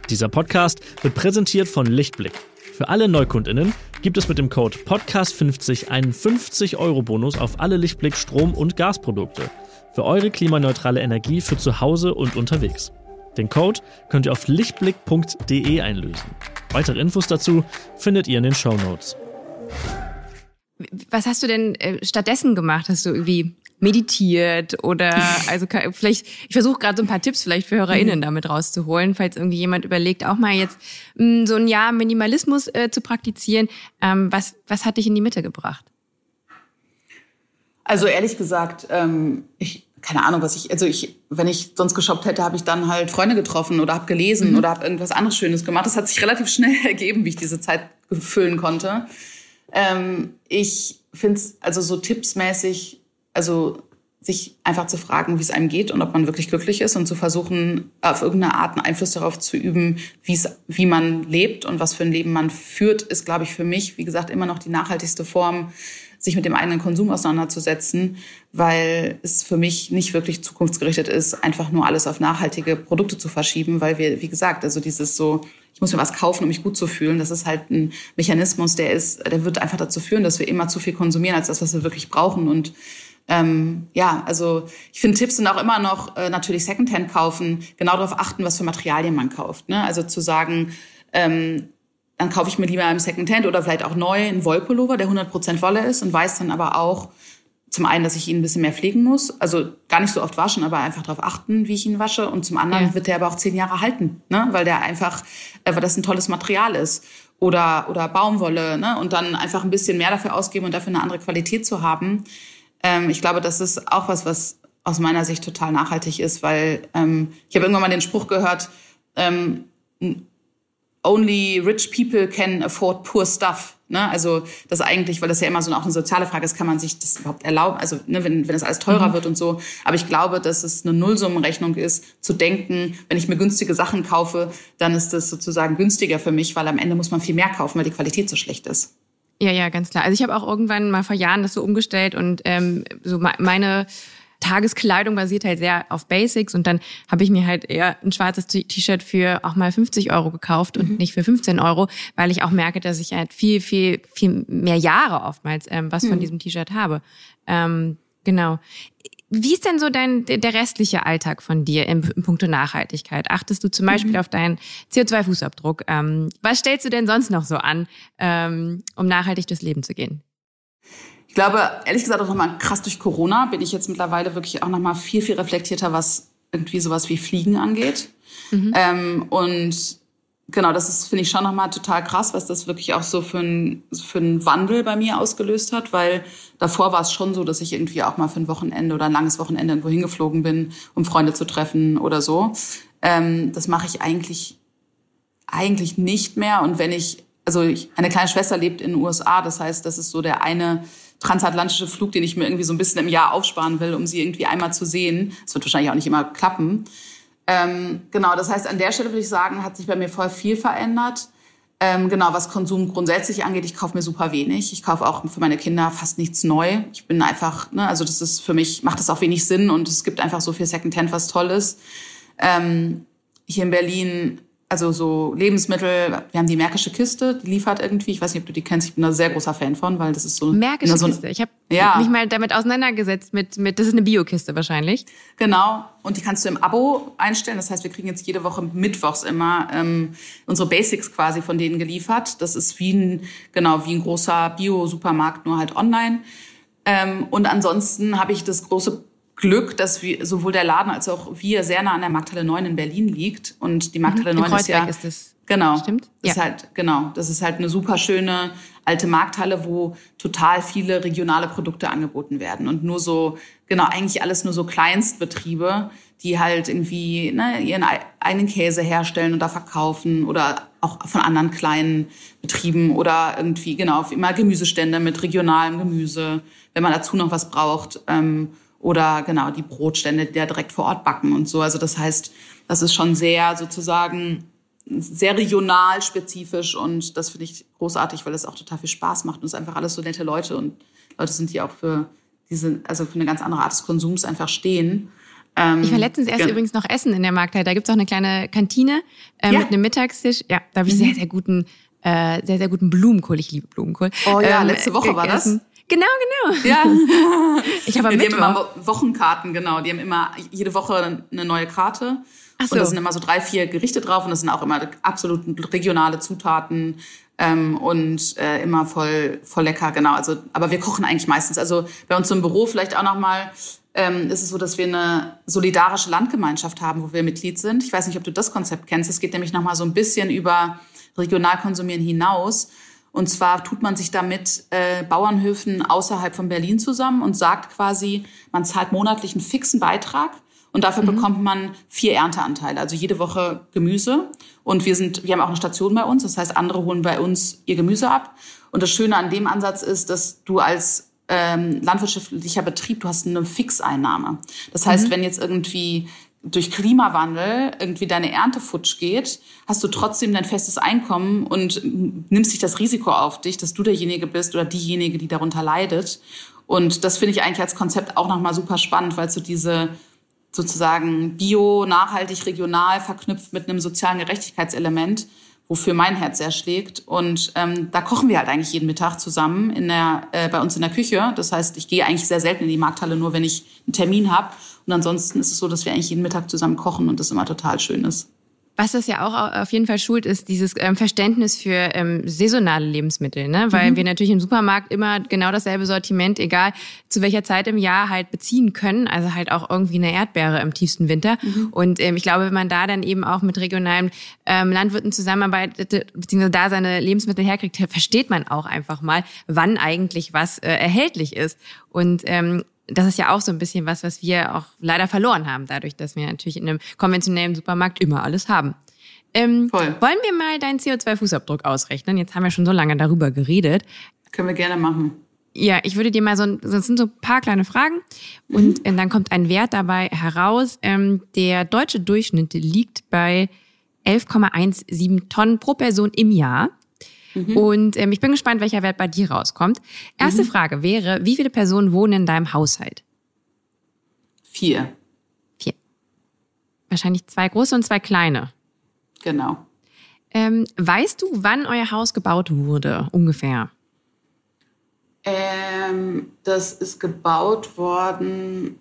[SPEAKER 4] Dieser Podcast wird präsentiert von Lichtblick. Für alle Neukundinnen gibt es mit dem Code Podcast50 einen 50-Euro-Bonus auf alle Lichtblick Strom- und Gasprodukte für eure klimaneutrale Energie für zu Hause und unterwegs. Den Code könnt ihr auf lichtblick.de einlösen. Weitere Infos dazu findet ihr in den Show Notes.
[SPEAKER 2] Was hast du denn äh, stattdessen gemacht? Hast du irgendwie meditiert oder *laughs* also vielleicht, ich versuche gerade so ein paar Tipps vielleicht für HörerInnen mhm. damit rauszuholen, falls irgendwie jemand überlegt, auch mal jetzt mh, mm, so ein Jahr Minimalismus äh, zu praktizieren. Ähm, was, was hat dich in die Mitte gebracht?
[SPEAKER 3] Also ehrlich gesagt, ähm, ich keine Ahnung, was ich, also ich, wenn ich sonst geshoppt hätte, habe ich dann halt Freunde getroffen oder habe gelesen mhm. oder habe irgendwas anderes Schönes gemacht. Das hat sich relativ schnell *laughs* ergeben, wie ich diese Zeit füllen konnte. Ähm, ich finde es also so tippsmäßig also sich einfach zu fragen, wie es einem geht und ob man wirklich glücklich ist und zu versuchen, auf irgendeine Art einen Einfluss darauf zu üben, wie man lebt und was für ein Leben man führt, ist, glaube ich, für mich, wie gesagt, immer noch die nachhaltigste Form, sich mit dem eigenen Konsum auseinanderzusetzen, weil es für mich nicht wirklich zukunftsgerichtet ist, einfach nur alles auf nachhaltige Produkte zu verschieben, weil wir, wie gesagt, also dieses so, ich muss mir was kaufen, um mich gut zu fühlen, das ist halt ein Mechanismus, der ist, der wird einfach dazu führen, dass wir immer zu viel konsumieren als das, was wir wirklich brauchen und ähm, ja, also ich finde Tipps sind auch immer noch äh, natürlich Secondhand kaufen, genau darauf achten, was für Materialien man kauft. Ne? Also zu sagen, ähm, dann kaufe ich mir lieber im Secondhand oder vielleicht auch neu einen Wollpullover, der 100% Wolle ist und weiß dann aber auch zum einen, dass ich ihn ein bisschen mehr pflegen muss, also gar nicht so oft waschen, aber einfach darauf achten, wie ich ihn wasche und zum anderen ja. wird der aber auch zehn Jahre halten, ne? weil der einfach, äh, weil das ein tolles Material ist oder oder Baumwolle ne? und dann einfach ein bisschen mehr dafür ausgeben und dafür eine andere Qualität zu haben. Ähm, ich glaube, das ist auch was, was aus meiner Sicht total nachhaltig ist, weil ähm, ich habe irgendwann mal den Spruch gehört, ähm, only rich people can afford poor stuff. Ne? Also das eigentlich, weil das ja immer so auch eine soziale Frage ist, kann man sich das überhaupt erlauben? Also ne, wenn, wenn das alles teurer mhm. wird und so. Aber ich glaube, dass es eine Nullsummenrechnung ist, zu denken, wenn ich mir günstige Sachen kaufe, dann ist das sozusagen günstiger für mich, weil am Ende muss man viel mehr kaufen, weil die Qualität so schlecht ist.
[SPEAKER 2] Ja, ja, ganz klar. Also ich habe auch irgendwann mal vor Jahren das so umgestellt und ähm, so meine Tageskleidung basiert halt sehr auf Basics und dann habe ich mir halt eher ein schwarzes T-Shirt für auch mal 50 Euro gekauft und mhm. nicht für 15 Euro, weil ich auch merke, dass ich halt viel, viel, viel mehr Jahre oftmals ähm, was mhm. von diesem T-Shirt habe. Ähm, genau. Wie ist denn so dein der restliche Alltag von dir im, im Punkto Nachhaltigkeit? Achtest du zum mhm. Beispiel mhm. auf deinen CO2-Fußabdruck? Ähm, was stellst du denn sonst noch so an, ähm, um nachhaltig durchs Leben zu gehen?
[SPEAKER 3] Ich glaube, ehrlich gesagt, auch nochmal krass durch Corona bin ich jetzt mittlerweile wirklich auch nochmal viel, viel reflektierter, was irgendwie sowas wie Fliegen angeht. Mhm. Ähm, und genau, das ist, finde ich, schon nochmal total krass, was das wirklich auch so für einen für einen Wandel bei mir ausgelöst hat, weil davor war es schon so, dass ich irgendwie auch mal für ein Wochenende oder ein langes Wochenende irgendwo hingeflogen bin, um Freunde zu treffen oder so. Ähm, das mache ich eigentlich, eigentlich nicht mehr. Und wenn ich, also ich, eine kleine Schwester lebt in den USA, das heißt, das ist so der eine transatlantische Flug, den ich mir irgendwie so ein bisschen im Jahr aufsparen will, um sie irgendwie einmal zu sehen. Das wird wahrscheinlich auch nicht immer klappen. Ähm, genau, das heißt, an der Stelle würde ich sagen, hat sich bei mir voll viel verändert. Ähm, genau, was Konsum grundsätzlich angeht, ich kaufe mir super wenig. Ich kaufe auch für meine Kinder fast nichts neu. Ich bin einfach, ne, also das ist für mich, macht das auch wenig Sinn und es gibt einfach so viel Secondhand, was toll ist. Ähm, hier in Berlin also so Lebensmittel, wir haben die Märkische Kiste, die liefert irgendwie, ich weiß nicht, ob du die kennst, ich bin da sehr großer Fan von, weil das ist so
[SPEAKER 2] Märkische so Kiste. Ich habe ja. mich mal damit auseinandergesetzt mit mit das ist eine Biokiste wahrscheinlich.
[SPEAKER 3] Genau, und die kannst du im Abo einstellen, das heißt, wir kriegen jetzt jede Woche mittwochs immer ähm, unsere Basics quasi von denen geliefert. Das ist wie ein genau, wie ein großer Bio Supermarkt nur halt online. Ähm, und ansonsten habe ich das große Glück, dass wir, sowohl der Laden als auch wir sehr nah an der Markthalle 9 in Berlin liegt. Und die Markthalle mhm, 9 ist ja.
[SPEAKER 2] Ist das.
[SPEAKER 3] Genau.
[SPEAKER 2] Stimmt?
[SPEAKER 3] Ja. Ist halt, genau. Das ist halt eine super schöne alte Markthalle, wo total viele regionale Produkte angeboten werden. Und nur so, genau, eigentlich alles nur so Kleinstbetriebe, die halt irgendwie ne, ihren eigenen Käse herstellen und da verkaufen oder auch von anderen kleinen Betrieben oder irgendwie, genau, immer Gemüsestände mit regionalem Gemüse, wenn man dazu noch was braucht. Ähm, oder genau die Brotstände, die da direkt vor Ort backen und so. Also das heißt, das ist schon sehr sozusagen sehr regional spezifisch und das finde ich großartig, weil es auch total viel Spaß macht und es einfach alles so nette Leute und Leute sind, die auch für diese, also für eine ganz andere Art des Konsums einfach stehen.
[SPEAKER 2] Ähm, ich war letztens erst ja. übrigens noch essen in der Markthalle. Da gibt's auch eine kleine Kantine äh, ja. mit einem Mittagstisch. Ja, da habe ich mhm. sehr, sehr guten, äh, sehr, sehr guten Blumenkohl. Ich liebe Blumenkohl.
[SPEAKER 3] Oh ja, ähm, letzte Woche war das.
[SPEAKER 2] Genau, genau.
[SPEAKER 3] Ja. *laughs*
[SPEAKER 2] ich habe
[SPEAKER 3] ja, Die haben immer Wochenkarten, genau. Die haben immer jede Woche eine neue Karte. Ach so. Und da sind immer so drei, vier Gerichte drauf und das sind auch immer absolut regionale Zutaten ähm, und äh, immer voll, voll lecker, genau. Also, aber wir kochen eigentlich meistens. Also bei uns im Büro vielleicht auch nochmal ähm, ist es so, dass wir eine solidarische Landgemeinschaft haben, wo wir Mitglied sind. Ich weiß nicht, ob du das Konzept kennst. Es geht nämlich nochmal so ein bisschen über regional konsumieren hinaus. Und zwar tut man sich damit äh, Bauernhöfen außerhalb von Berlin zusammen und sagt quasi, man zahlt monatlich einen fixen Beitrag und dafür mhm. bekommt man vier Ernteanteile, also jede Woche Gemüse. Und wir sind, wir haben auch eine Station bei uns, das heißt, andere holen bei uns ihr Gemüse ab. Und das Schöne an dem Ansatz ist, dass du als ähm, landwirtschaftlicher Betrieb, du hast eine Fixeinnahme. Das heißt, mhm. wenn jetzt irgendwie durch Klimawandel irgendwie deine Ernte futsch geht, hast du trotzdem dein festes Einkommen und nimmst dich das Risiko auf dich, dass du derjenige bist oder diejenige, die darunter leidet. Und das finde ich eigentlich als Konzept auch nochmal super spannend, weil so diese sozusagen bio, nachhaltig, regional verknüpft mit einem sozialen Gerechtigkeitselement, wofür mein Herz sehr schlägt. Und ähm, da kochen wir halt eigentlich jeden Mittag zusammen in der, äh, bei uns in der Küche. Das heißt, ich gehe eigentlich sehr selten in die Markthalle, nur wenn ich einen Termin habe. Und ansonsten ist es so, dass wir eigentlich jeden Mittag zusammen kochen und das immer total schön ist.
[SPEAKER 2] Was das ja auch auf jeden Fall schult, ist dieses ähm, Verständnis für ähm, saisonale Lebensmittel, ne? Weil mhm. wir natürlich im Supermarkt immer genau dasselbe Sortiment, egal zu welcher Zeit im Jahr, halt beziehen können. Also halt auch irgendwie eine Erdbeere im tiefsten Winter. Mhm. Und ähm, ich glaube, wenn man da dann eben auch mit regionalen ähm, Landwirten zusammenarbeitet, beziehungsweise da seine Lebensmittel herkriegt, versteht man auch einfach mal, wann eigentlich was äh, erhältlich ist. Und ähm, das ist ja auch so ein bisschen was, was wir auch leider verloren haben, dadurch, dass wir natürlich in einem konventionellen Supermarkt immer alles haben. Ähm, Voll. Wollen wir mal deinen CO2-Fußabdruck ausrechnen? Jetzt haben wir schon so lange darüber geredet.
[SPEAKER 3] Können wir gerne machen.
[SPEAKER 2] Ja, ich würde dir mal so, das sind so ein paar kleine Fragen und mhm. dann kommt ein Wert dabei heraus. Ähm, der deutsche Durchschnitt liegt bei 11,17 Tonnen pro Person im Jahr. Mhm. Und ähm, ich bin gespannt, welcher Wert bei dir rauskommt. Erste mhm. Frage wäre, wie viele Personen wohnen in deinem Haushalt?
[SPEAKER 3] Vier.
[SPEAKER 2] Vier. Wahrscheinlich zwei große und zwei kleine.
[SPEAKER 3] Genau.
[SPEAKER 2] Ähm, weißt du, wann euer Haus gebaut wurde, ungefähr?
[SPEAKER 3] Ähm, das ist gebaut worden,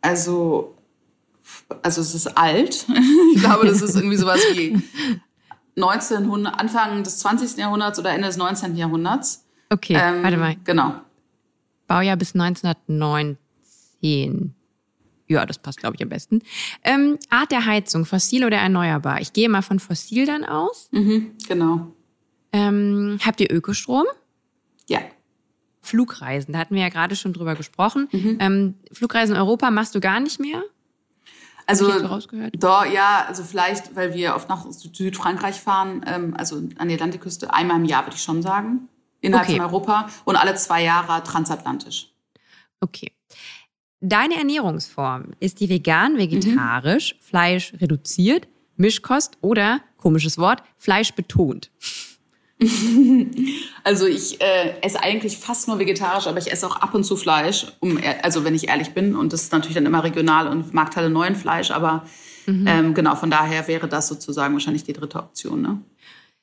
[SPEAKER 3] also, also es ist alt. *laughs* ich glaube, das ist irgendwie sowas wie *laughs* 1900, Anfang des 20. Jahrhunderts oder Ende des 19. Jahrhunderts.
[SPEAKER 2] Okay, ähm, warte mal.
[SPEAKER 3] Genau.
[SPEAKER 2] Baujahr bis 1919. Ja, das passt, glaube ich, am besten. Ähm, Art der Heizung, fossil oder erneuerbar? Ich gehe mal von fossil dann aus.
[SPEAKER 3] Mhm, genau.
[SPEAKER 2] Ähm, habt ihr Ökostrom?
[SPEAKER 3] Ja.
[SPEAKER 2] Flugreisen, da hatten wir ja gerade schon drüber gesprochen. Mhm. Ähm, Flugreisen in Europa machst du gar nicht mehr?
[SPEAKER 3] Also, da, ja, also vielleicht, weil wir oft nach Südfrankreich fahren, ähm, also an die Atlantikküste, einmal im Jahr würde ich schon sagen, innerhalb okay. von Europa und alle zwei Jahre transatlantisch.
[SPEAKER 2] Okay. Deine Ernährungsform, ist die vegan, vegetarisch, mhm. Fleisch reduziert, Mischkost oder, komisches Wort, Fleisch betont? *laughs*
[SPEAKER 3] also ich äh, esse eigentlich fast nur vegetarisch, aber ich esse auch ab und zu Fleisch, um, also wenn ich ehrlich bin. Und das ist natürlich dann immer regional und Marktteile neuen Fleisch, aber mhm. ähm, genau, von daher wäre das sozusagen wahrscheinlich die dritte Option. Ne?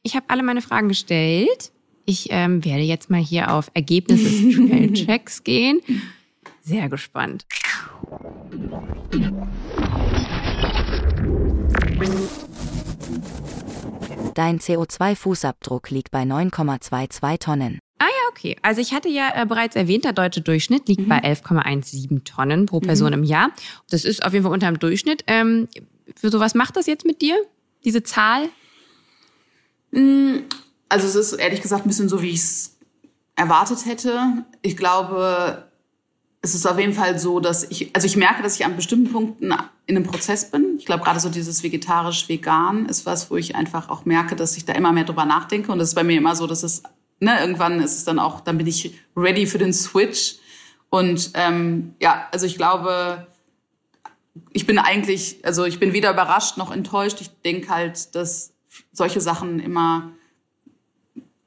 [SPEAKER 2] Ich habe alle meine Fragen gestellt. Ich ähm, werde jetzt mal hier auf Ergebnisse des *laughs* Spellchecks gehen. Sehr gespannt.
[SPEAKER 5] Dein CO2-Fußabdruck liegt bei 9,22 Tonnen.
[SPEAKER 2] Ah ja, okay. Also ich hatte ja äh, bereits erwähnt, der deutsche Durchschnitt liegt mhm. bei 11,17 Tonnen pro Person mhm. im Jahr. Das ist auf jeden Fall unter dem Durchschnitt. Ähm, für sowas macht das jetzt mit dir, diese Zahl?
[SPEAKER 3] Mm, also es ist ehrlich gesagt ein bisschen so, wie ich es erwartet hätte. Ich glaube, es ist auf jeden Fall so, dass ich, also ich merke, dass ich an bestimmten Punkten in einem Prozess bin. Ich glaube, gerade so dieses vegetarisch-vegan ist was, wo ich einfach auch merke, dass ich da immer mehr drüber nachdenke. Und das ist bei mir immer so, dass es, ne, irgendwann ist es dann auch, dann bin ich ready für den Switch. Und ähm, ja, also ich glaube, ich bin eigentlich, also ich bin weder überrascht noch enttäuscht. Ich denke halt, dass solche Sachen immer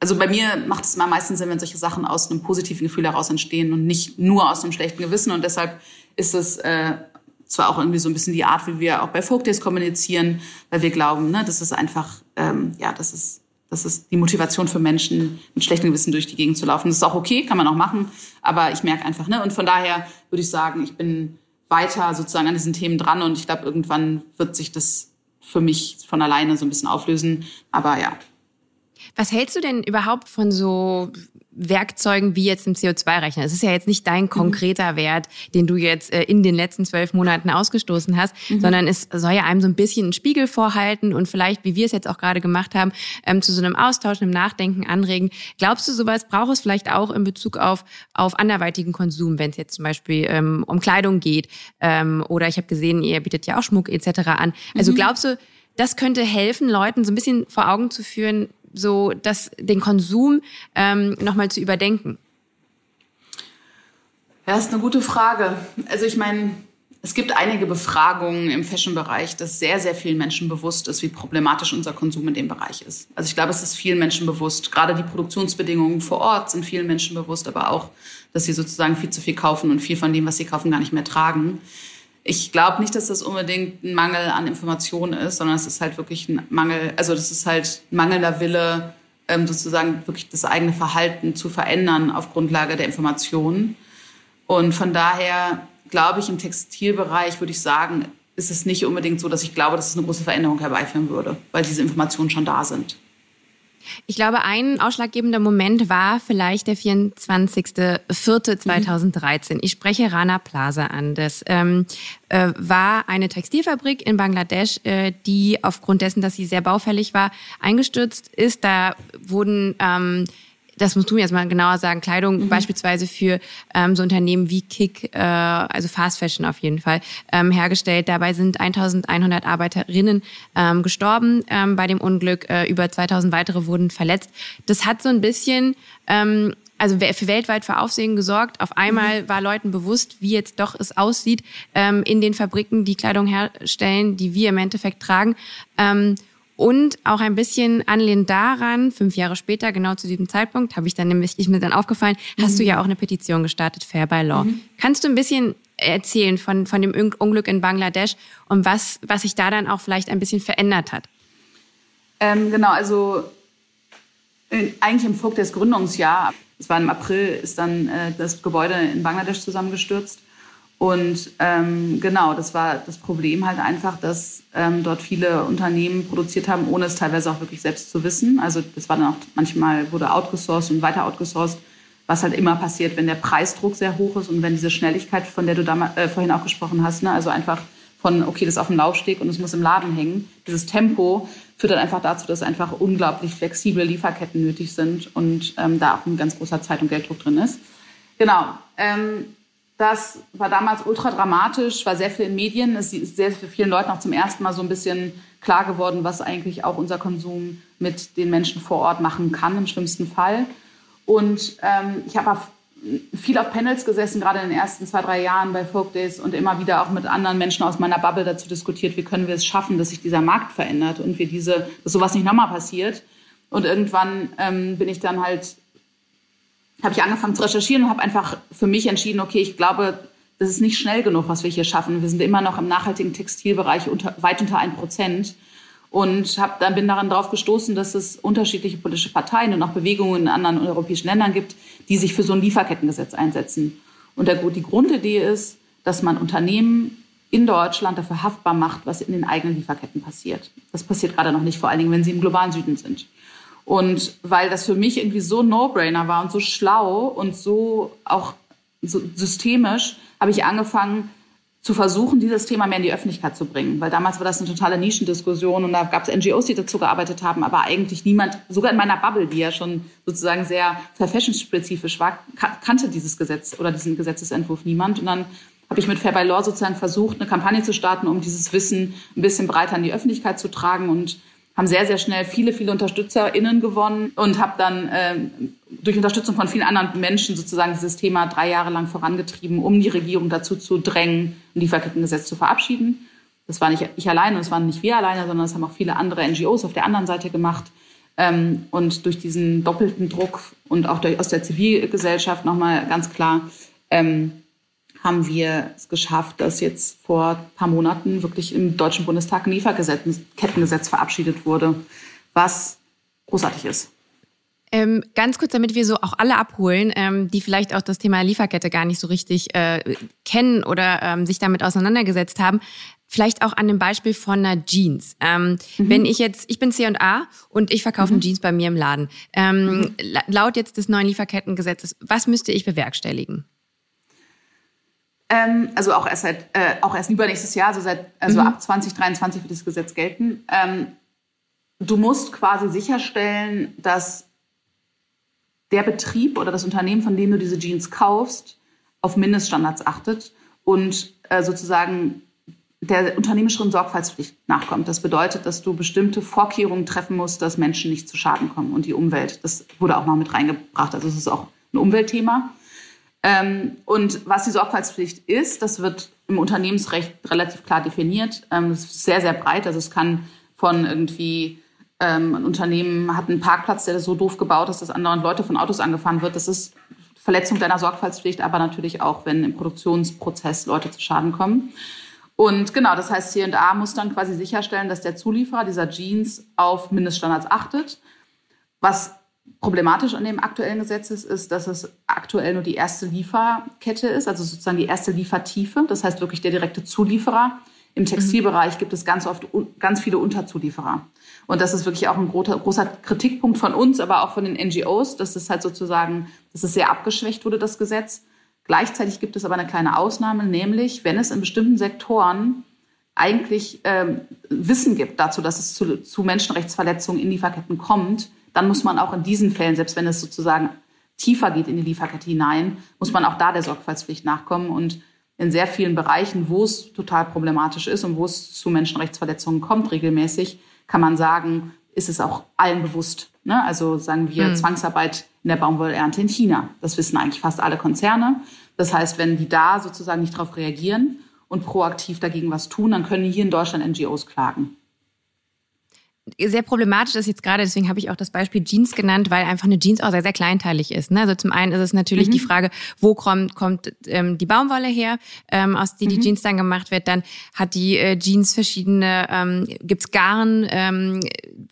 [SPEAKER 3] also bei mir macht es immer meistens Sinn, wenn solche Sachen aus einem positiven Gefühl heraus entstehen und nicht nur aus einem schlechten Gewissen. Und deshalb ist es äh, zwar auch irgendwie so ein bisschen die Art, wie wir auch bei Folkdays kommunizieren, weil wir glauben, ne, das ist einfach, ähm, ja, das ist, das ist die Motivation für Menschen, mit schlechtem Gewissen durch die Gegend zu laufen. Das ist auch okay, kann man auch machen, aber ich merke einfach, ne, und von daher würde ich sagen, ich bin weiter sozusagen an diesen Themen dran und ich glaube, irgendwann wird sich das für mich von alleine so ein bisschen auflösen. Aber ja,
[SPEAKER 2] was hältst du denn überhaupt von so Werkzeugen wie jetzt im CO2-Rechner? Es ist ja jetzt nicht dein mhm. konkreter mhm. Wert, den du jetzt äh, in den letzten zwölf Monaten ausgestoßen hast, mhm. sondern es soll ja einem so ein bisschen einen Spiegel vorhalten und vielleicht, wie wir es jetzt auch gerade gemacht haben, ähm, zu so einem Austausch, einem Nachdenken anregen. Glaubst du, sowas braucht es vielleicht auch in Bezug auf, auf anderweitigen Konsum, wenn es jetzt zum Beispiel ähm, um Kleidung geht ähm, oder ich habe gesehen, ihr bietet ja auch Schmuck etc. an. Also mhm. glaubst du, das könnte helfen, Leuten so ein bisschen vor Augen zu führen, so das, den Konsum ähm, nochmal zu überdenken?
[SPEAKER 3] Ja, ist eine gute Frage. Also ich meine, es gibt einige Befragungen im Fashion-Bereich, dass sehr, sehr vielen Menschen bewusst ist, wie problematisch unser Konsum in dem Bereich ist. Also ich glaube, es ist vielen Menschen bewusst. Gerade die Produktionsbedingungen vor Ort sind vielen Menschen bewusst, aber auch, dass sie sozusagen viel zu viel kaufen und viel von dem, was sie kaufen, gar nicht mehr tragen. Ich glaube nicht, dass das unbedingt ein Mangel an Informationen ist, sondern es ist halt wirklich ein Mangel, also das ist halt mangelnder Wille, ähm, sozusagen wirklich das eigene Verhalten zu verändern auf Grundlage der Informationen. Und von daher glaube ich, im Textilbereich würde ich sagen, ist es nicht unbedingt so, dass ich glaube, dass es eine große Veränderung herbeiführen würde, weil diese Informationen schon da sind.
[SPEAKER 2] Ich glaube, ein ausschlaggebender Moment war vielleicht der 24.04.2013. Mhm. Ich spreche Rana Plaza an. Das ähm, äh, war eine Textilfabrik in Bangladesch, äh, die aufgrund dessen, dass sie sehr baufällig war, eingestürzt ist. Da wurden ähm, das musst du mir jetzt mal genauer sagen, Kleidung mhm. beispielsweise für ähm, so Unternehmen wie Kick, äh, also Fast Fashion auf jeden Fall, ähm, hergestellt. Dabei sind 1100 Arbeiterinnen ähm, gestorben ähm, bei dem Unglück, äh, über 2000 weitere wurden verletzt. Das hat so ein bisschen ähm, also für weltweit für Aufsehen gesorgt. Auf einmal mhm. war Leuten bewusst, wie jetzt doch es aussieht ähm, in den Fabriken, die Kleidung herstellen, die wir im Endeffekt tragen. Ähm, und auch ein bisschen anlehnt daran, fünf Jahre später, genau zu diesem Zeitpunkt, habe ich dann nämlich, ist mir dann aufgefallen, mhm. hast du mhm. ja auch eine Petition gestartet, Fair by Law. Mhm. Kannst du ein bisschen erzählen von, von dem Unglück in Bangladesch und was, was sich da dann auch vielleicht ein bisschen verändert hat?
[SPEAKER 3] Ähm, genau, also äh, eigentlich im Vogt des Gründungsjahr, es war im April, ist dann äh, das Gebäude in Bangladesch zusammengestürzt. Und ähm, genau, das war das Problem halt einfach, dass ähm, dort viele Unternehmen produziert haben, ohne es teilweise auch wirklich selbst zu wissen. Also das war dann auch manchmal wurde outgesourced und weiter outgesourced, was halt immer passiert, wenn der Preisdruck sehr hoch ist und wenn diese Schnelligkeit, von der du da, äh, vorhin auch gesprochen hast, ne, also einfach von, okay, das ist auf dem Laufsteg und es muss im Laden hängen, dieses Tempo führt dann einfach dazu, dass einfach unglaublich flexible Lieferketten nötig sind und ähm, da auch ein ganz großer Zeit- und Gelddruck drin ist. Genau. Ähm, das war damals ultra dramatisch, war sehr viel in Medien. Es ist sehr für vielen Leuten auch zum ersten Mal so ein bisschen klar geworden, was eigentlich auch unser Konsum mit den Menschen vor Ort machen kann, im schlimmsten Fall. Und ähm, ich habe viel auf Panels gesessen, gerade in den ersten zwei, drei Jahren bei Folk Days und immer wieder auch mit anderen Menschen aus meiner Bubble dazu diskutiert, wie können wir es schaffen, dass sich dieser Markt verändert und wir diese, dass sowas nicht nochmal passiert. Und irgendwann ähm, bin ich dann halt habe ich angefangen zu recherchieren und habe einfach für mich entschieden, okay, ich glaube, das ist nicht schnell genug, was wir hier schaffen. Wir sind immer noch im nachhaltigen Textilbereich unter, weit unter ein Prozent. Und hab, dann bin daran drauf gestoßen, dass es unterschiedliche politische Parteien und auch Bewegungen in anderen europäischen Ländern gibt, die sich für so ein Lieferkettengesetz einsetzen. Und der, die Grundidee ist, dass man Unternehmen in Deutschland dafür haftbar macht, was in den eigenen Lieferketten passiert. Das passiert gerade noch nicht, vor allen Dingen, wenn sie im globalen Süden sind. Und weil das für mich irgendwie so No-Brainer war und so schlau und so auch so systemisch, habe ich angefangen zu versuchen, dieses Thema mehr in die Öffentlichkeit zu bringen. Weil damals war das eine totale Nischendiskussion und da gab es NGOs, die dazu gearbeitet haben, aber eigentlich niemand, sogar in meiner Bubble, die ja schon sozusagen sehr verfashionspezifisch war, kannte dieses Gesetz oder diesen Gesetzesentwurf niemand. Und dann habe ich mit Fair by Law sozusagen versucht, eine Kampagne zu starten, um dieses Wissen ein bisschen breiter in die Öffentlichkeit zu tragen und haben sehr, sehr schnell viele, viele UnterstützerInnen gewonnen und habe dann äh, durch Unterstützung von vielen anderen Menschen sozusagen dieses Thema drei Jahre lang vorangetrieben, um die Regierung dazu zu drängen, ein Lieferkettengesetz zu verabschieden. Das war nicht ich alleine, das waren nicht wir alleine, sondern das haben auch viele andere NGOs auf der anderen Seite gemacht. Ähm, und durch diesen doppelten Druck und auch durch, aus der Zivilgesellschaft nochmal ganz klar ähm, haben wir es geschafft, dass jetzt vor ein paar Monaten wirklich im Deutschen Bundestag ein Lieferkettengesetz verabschiedet wurde, was großartig ist.
[SPEAKER 2] Ähm, ganz kurz, damit wir so auch alle abholen, ähm, die vielleicht auch das Thema Lieferkette gar nicht so richtig äh, kennen oder ähm, sich damit auseinandergesetzt haben. Vielleicht auch an dem Beispiel von einer Jeans. Ähm, mhm. Wenn ich jetzt, ich bin C&A und ich verkaufe mhm. eine Jeans bei mir im Laden. Ähm, mhm. Laut jetzt des neuen Lieferkettengesetzes, was müsste ich bewerkstelligen?
[SPEAKER 3] Ähm, also auch erst seit, äh, auch erst übernächstes Jahr, also seit, also mhm. ab 2023 wird das Gesetz gelten. Ähm, du musst quasi sicherstellen, dass der Betrieb oder das Unternehmen, von dem du diese Jeans kaufst, auf Mindeststandards achtet und äh, sozusagen der unternehmerischen Sorgfaltspflicht nachkommt. Das bedeutet, dass du bestimmte Vorkehrungen treffen musst, dass Menschen nicht zu Schaden kommen und die Umwelt. Das wurde auch noch mit reingebracht. Also es ist auch ein Umweltthema. Ähm, und was die Sorgfaltspflicht ist, das wird im Unternehmensrecht relativ klar definiert. Ähm, es ist sehr, sehr breit. Also es kann von irgendwie ähm, ein Unternehmen hat einen Parkplatz, der so doof gebaut ist, dass anderen Leute von Autos angefahren wird. Das ist Verletzung deiner Sorgfaltspflicht, aber natürlich auch, wenn im Produktionsprozess Leute zu Schaden kommen. Und genau, das heißt, C&A muss dann quasi sicherstellen, dass der Zulieferer dieser Jeans auf Mindeststandards achtet. Was problematisch an dem aktuellen Gesetz ist, ist, dass es aktuell nur die erste Lieferkette ist, also sozusagen die erste Liefertiefe. Das heißt wirklich der direkte Zulieferer. Im Textilbereich gibt es ganz oft ganz viele Unterzulieferer. Und das ist wirklich auch ein großer, Kritikpunkt von uns, aber auch von den NGOs, dass es halt sozusagen, dass es sehr abgeschwächt wurde, das Gesetz. Gleichzeitig gibt es aber eine kleine Ausnahme, nämlich wenn es in bestimmten Sektoren eigentlich ähm, Wissen gibt dazu, dass es zu, zu Menschenrechtsverletzungen in Lieferketten kommt, dann muss man auch in diesen Fällen, selbst wenn es sozusagen tiefer geht in die Lieferkette hinein, muss man auch da der Sorgfaltspflicht nachkommen. Und in sehr vielen Bereichen, wo es total problematisch ist und wo es zu Menschenrechtsverletzungen kommt regelmäßig, kann man sagen, ist es auch allen bewusst. Ne? Also sagen wir mhm. Zwangsarbeit in der Baumwollernte in China. Das wissen eigentlich fast alle Konzerne. Das heißt, wenn die da sozusagen nicht darauf reagieren und proaktiv dagegen was tun, dann können hier in Deutschland NGOs klagen
[SPEAKER 2] sehr problematisch ist jetzt gerade, deswegen habe ich auch das Beispiel Jeans genannt, weil einfach eine Jeans auch sehr, sehr kleinteilig ist. Ne? Also zum einen ist es natürlich mhm. die Frage, wo kommt, kommt ähm, die Baumwolle her, ähm, aus der die mhm. Jeans dann gemacht wird. Dann hat die äh, Jeans verschiedene, ähm, gibt's Garn, ähm,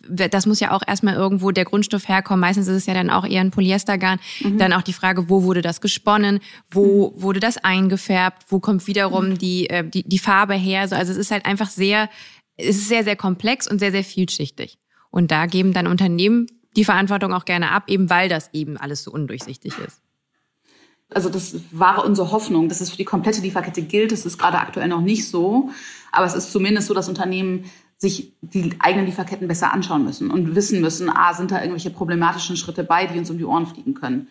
[SPEAKER 2] das muss ja auch erstmal irgendwo der Grundstoff herkommen. Meistens ist es ja dann auch eher ein Polyestergarn. Mhm. Dann auch die Frage, wo wurde das gesponnen, wo mhm. wurde das eingefärbt, wo kommt wiederum mhm. die, äh, die, die Farbe her. Also es ist halt einfach sehr es ist sehr, sehr komplex und sehr, sehr vielschichtig. Und da geben dann Unternehmen die Verantwortung auch gerne ab, eben weil das eben alles so undurchsichtig ist.
[SPEAKER 3] Also das war unsere Hoffnung, dass es für die komplette Lieferkette gilt. Das ist gerade aktuell noch nicht so. Aber es ist zumindest so, dass Unternehmen sich die eigenen Lieferketten besser anschauen müssen und wissen müssen, ah, sind da irgendwelche problematischen Schritte bei, die uns um die Ohren fliegen können.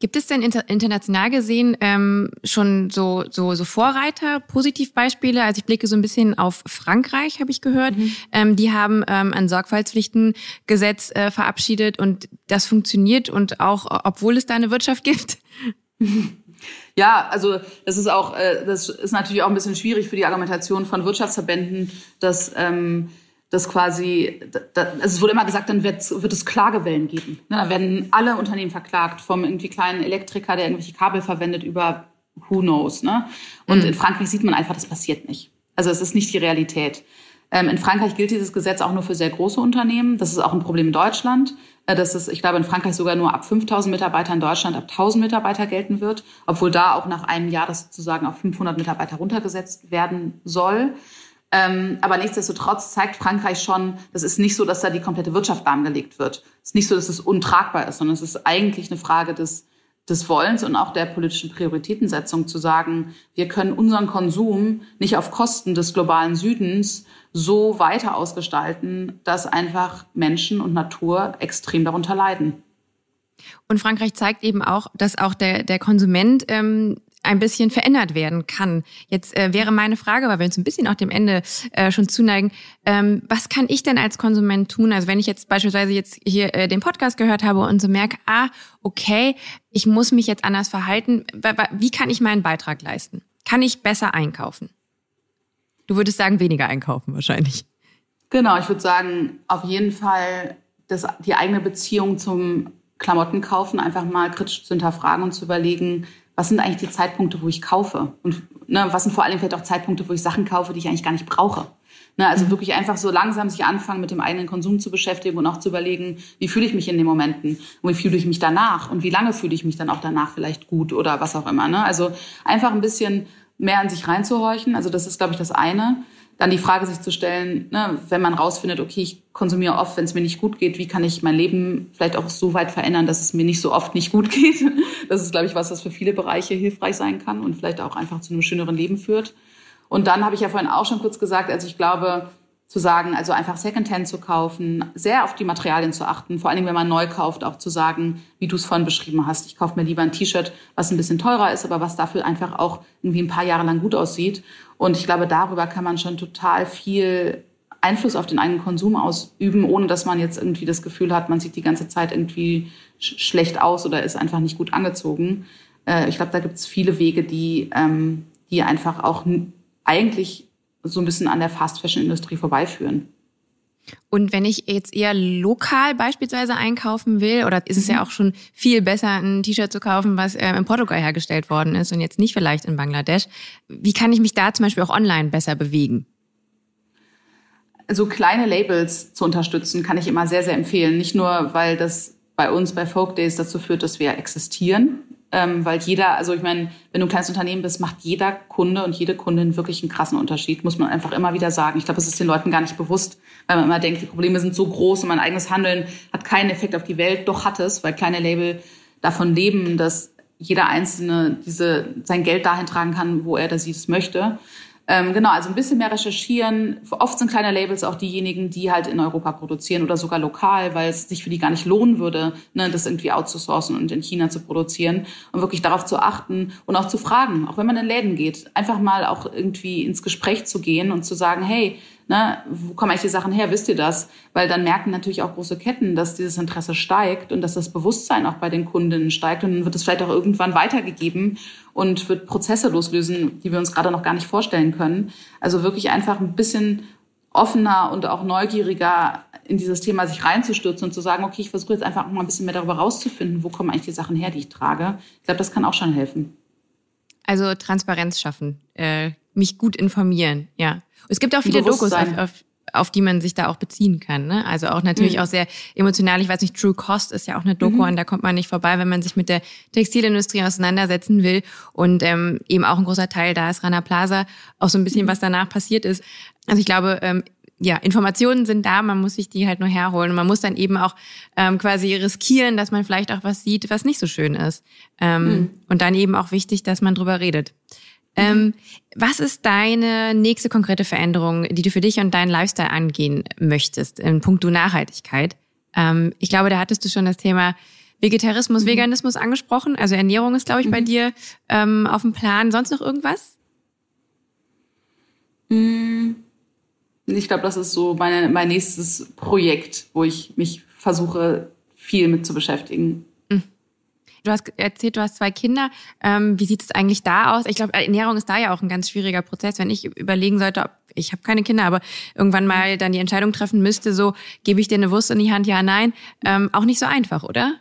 [SPEAKER 2] Gibt es denn inter international gesehen ähm, schon so, so, so Vorreiter, Positivbeispiele? Also ich blicke so ein bisschen auf Frankreich, habe ich gehört. Mhm. Ähm, die haben ähm, ein Sorgfaltspflichtengesetz äh, verabschiedet und das funktioniert und auch, obwohl es da eine Wirtschaft gibt.
[SPEAKER 3] Ja, also das ist auch, äh, das ist natürlich auch ein bisschen schwierig für die Argumentation von Wirtschaftsverbänden, dass ähm, dass quasi, da, also es wurde immer gesagt, dann wird, wird es Klagewellen geben. Ne, da werden alle Unternehmen verklagt, vom irgendwie kleinen Elektriker, der irgendwelche Kabel verwendet, über who knows. Ne? Und mhm. in Frankreich sieht man einfach, das passiert nicht. Also es ist nicht die Realität. Ähm, in Frankreich gilt dieses Gesetz auch nur für sehr große Unternehmen. Das ist auch ein Problem in Deutschland. Äh, dass es, ich glaube, in Frankreich sogar nur ab 5000 Mitarbeiter, in Deutschland ab 1000 Mitarbeiter gelten wird, obwohl da auch nach einem Jahr das sozusagen auf 500 Mitarbeiter runtergesetzt werden soll. Ähm, aber nichtsdestotrotz zeigt Frankreich schon, das ist nicht so, dass da die komplette Wirtschaft lahmgelegt wird. Es ist nicht so, dass es untragbar ist, sondern es ist eigentlich eine Frage des, des Wollens und auch der politischen Prioritätensetzung zu sagen, wir können unseren Konsum nicht auf Kosten des globalen Südens so weiter ausgestalten, dass einfach Menschen und Natur extrem darunter leiden.
[SPEAKER 2] Und Frankreich zeigt eben auch, dass auch der, der Konsument ähm, ein bisschen verändert werden kann. Jetzt äh, wäre meine Frage, weil wir uns ein bisschen auch dem Ende äh, schon zuneigen, ähm, was kann ich denn als Konsument tun? Also wenn ich jetzt beispielsweise jetzt hier äh, den Podcast gehört habe und so merke, ah, okay, ich muss mich jetzt anders verhalten, wie kann ich meinen Beitrag leisten? Kann ich besser einkaufen? Du würdest sagen, weniger einkaufen wahrscheinlich.
[SPEAKER 3] Genau, ich würde sagen, auf jeden Fall das, die eigene Beziehung zum Klamottenkaufen einfach mal kritisch zu hinterfragen und zu überlegen, was sind eigentlich die Zeitpunkte, wo ich kaufe? Und ne, was sind vor allem vielleicht auch Zeitpunkte, wo ich Sachen kaufe, die ich eigentlich gar nicht brauche? Ne, also mhm. wirklich einfach so langsam sich anfangen, mit dem eigenen Konsum zu beschäftigen und auch zu überlegen, wie fühle ich mich in den Momenten und wie fühle ich mich danach und wie lange fühle ich mich dann auch danach vielleicht gut oder was auch immer. Ne? Also einfach ein bisschen mehr an sich reinzuhorchen. Also das ist, glaube ich, das eine. Dann die Frage sich zu stellen, ne, wenn man rausfindet, okay, ich konsumiere oft, wenn es mir nicht gut geht, wie kann ich mein Leben vielleicht auch so weit verändern, dass es mir nicht so oft nicht gut geht. *laughs* Das ist, glaube ich, was, was für viele Bereiche hilfreich sein kann und vielleicht auch einfach zu einem schöneren Leben führt. Und dann habe ich ja vorhin auch schon kurz gesagt, also ich glaube, zu sagen, also einfach Secondhand zu kaufen, sehr auf die Materialien zu achten, vor allem wenn man neu kauft, auch zu sagen, wie du es vorhin beschrieben hast, ich kaufe mir lieber ein T-Shirt, was ein bisschen teurer ist, aber was dafür einfach auch irgendwie ein paar Jahre lang gut aussieht. Und ich glaube, darüber kann man schon total viel Einfluss auf den eigenen Konsum ausüben, ohne dass man jetzt irgendwie das Gefühl hat, man sieht die ganze Zeit irgendwie schlecht aus oder ist einfach nicht gut angezogen. Äh, ich glaube, da gibt es viele Wege, die, ähm, die einfach auch eigentlich so ein bisschen an der Fast-Fashion-Industrie vorbeiführen.
[SPEAKER 2] Und wenn ich jetzt eher lokal beispielsweise einkaufen will, oder ist es ja mhm. auch schon viel besser, ein T-Shirt zu kaufen, was äh, in Portugal hergestellt worden ist und jetzt nicht vielleicht in Bangladesch, wie kann ich mich da zum Beispiel auch online besser bewegen?
[SPEAKER 3] Also kleine Labels zu unterstützen, kann ich immer sehr, sehr empfehlen. Nicht nur, weil das bei uns bei Folk Days dazu führt, dass wir existieren, ähm, weil jeder, also ich meine, wenn du ein kleines Unternehmen bist, macht jeder Kunde und jede Kundin wirklich einen krassen Unterschied, muss man einfach immer wieder sagen. Ich glaube, das ist den Leuten gar nicht bewusst, weil man immer denkt, die Probleme sind so groß und mein eigenes Handeln hat keinen Effekt auf die Welt. Doch hat es, weil kleine Label davon leben, dass jeder Einzelne diese, sein Geld dahin tragen kann, wo er oder sie es möchte. Ähm, genau, also ein bisschen mehr recherchieren. Oft sind kleine Labels auch diejenigen, die halt in Europa produzieren oder sogar lokal, weil es sich für die gar nicht lohnen würde, ne, das irgendwie outzusourcen und in China zu produzieren und wirklich darauf zu achten und auch zu fragen, auch wenn man in Läden geht, einfach mal auch irgendwie ins Gespräch zu gehen und zu sagen, hey, ne, wo kommen eigentlich die Sachen her, wisst ihr das? Weil dann merken natürlich auch große Ketten, dass dieses Interesse steigt und dass das Bewusstsein auch bei den Kundinnen steigt und dann wird es vielleicht auch irgendwann weitergegeben und wird Prozesse loslösen, die wir uns gerade noch gar nicht vorstellen können. Also wirklich einfach ein bisschen offener und auch neugieriger in dieses Thema sich reinzustürzen und zu sagen, okay, ich versuche jetzt einfach mal ein bisschen mehr darüber rauszufinden, wo kommen eigentlich die Sachen her, die ich trage. Ich glaube, das kann auch schon helfen.
[SPEAKER 2] Also Transparenz schaffen, äh, mich gut informieren, ja. Es gibt auch viele Dokus, auf, auf, auf, die man sich da auch beziehen kann. Ne? Also auch natürlich mhm. auch sehr emotional. Ich weiß nicht, True Cost ist ja auch eine Doku, mhm. und da kommt man nicht vorbei, wenn man sich mit der Textilindustrie auseinandersetzen will. Und ähm, eben auch ein großer Teil da ist Rana Plaza, auch so ein bisschen, mhm. was danach passiert ist. Also ich glaube, ähm, ja, Informationen sind da, man muss sich die halt nur herholen. Und man muss dann eben auch ähm, quasi riskieren, dass man vielleicht auch was sieht, was nicht so schön ist. Ähm, mhm. Und dann eben auch wichtig, dass man drüber redet. Ähm, was ist deine nächste konkrete Veränderung, die du für dich und deinen Lifestyle angehen möchtest in puncto Nachhaltigkeit? Ähm, ich glaube, da hattest du schon das Thema Vegetarismus, mhm. Veganismus angesprochen. Also Ernährung ist, glaube ich, bei mhm. dir ähm, auf dem Plan. Sonst noch irgendwas?
[SPEAKER 3] Mhm. Ich glaube, das ist so meine, mein nächstes Projekt, wo ich mich versuche, viel mit zu beschäftigen.
[SPEAKER 2] Du hast erzählt, du hast zwei Kinder. Ähm, wie sieht es eigentlich da aus? Ich glaube, Ernährung ist da ja auch ein ganz schwieriger Prozess. Wenn ich überlegen sollte, ob ich habe keine Kinder, aber irgendwann mal dann die Entscheidung treffen müsste, so gebe ich dir eine Wurst in die Hand, ja, nein, ähm, auch nicht so einfach, oder?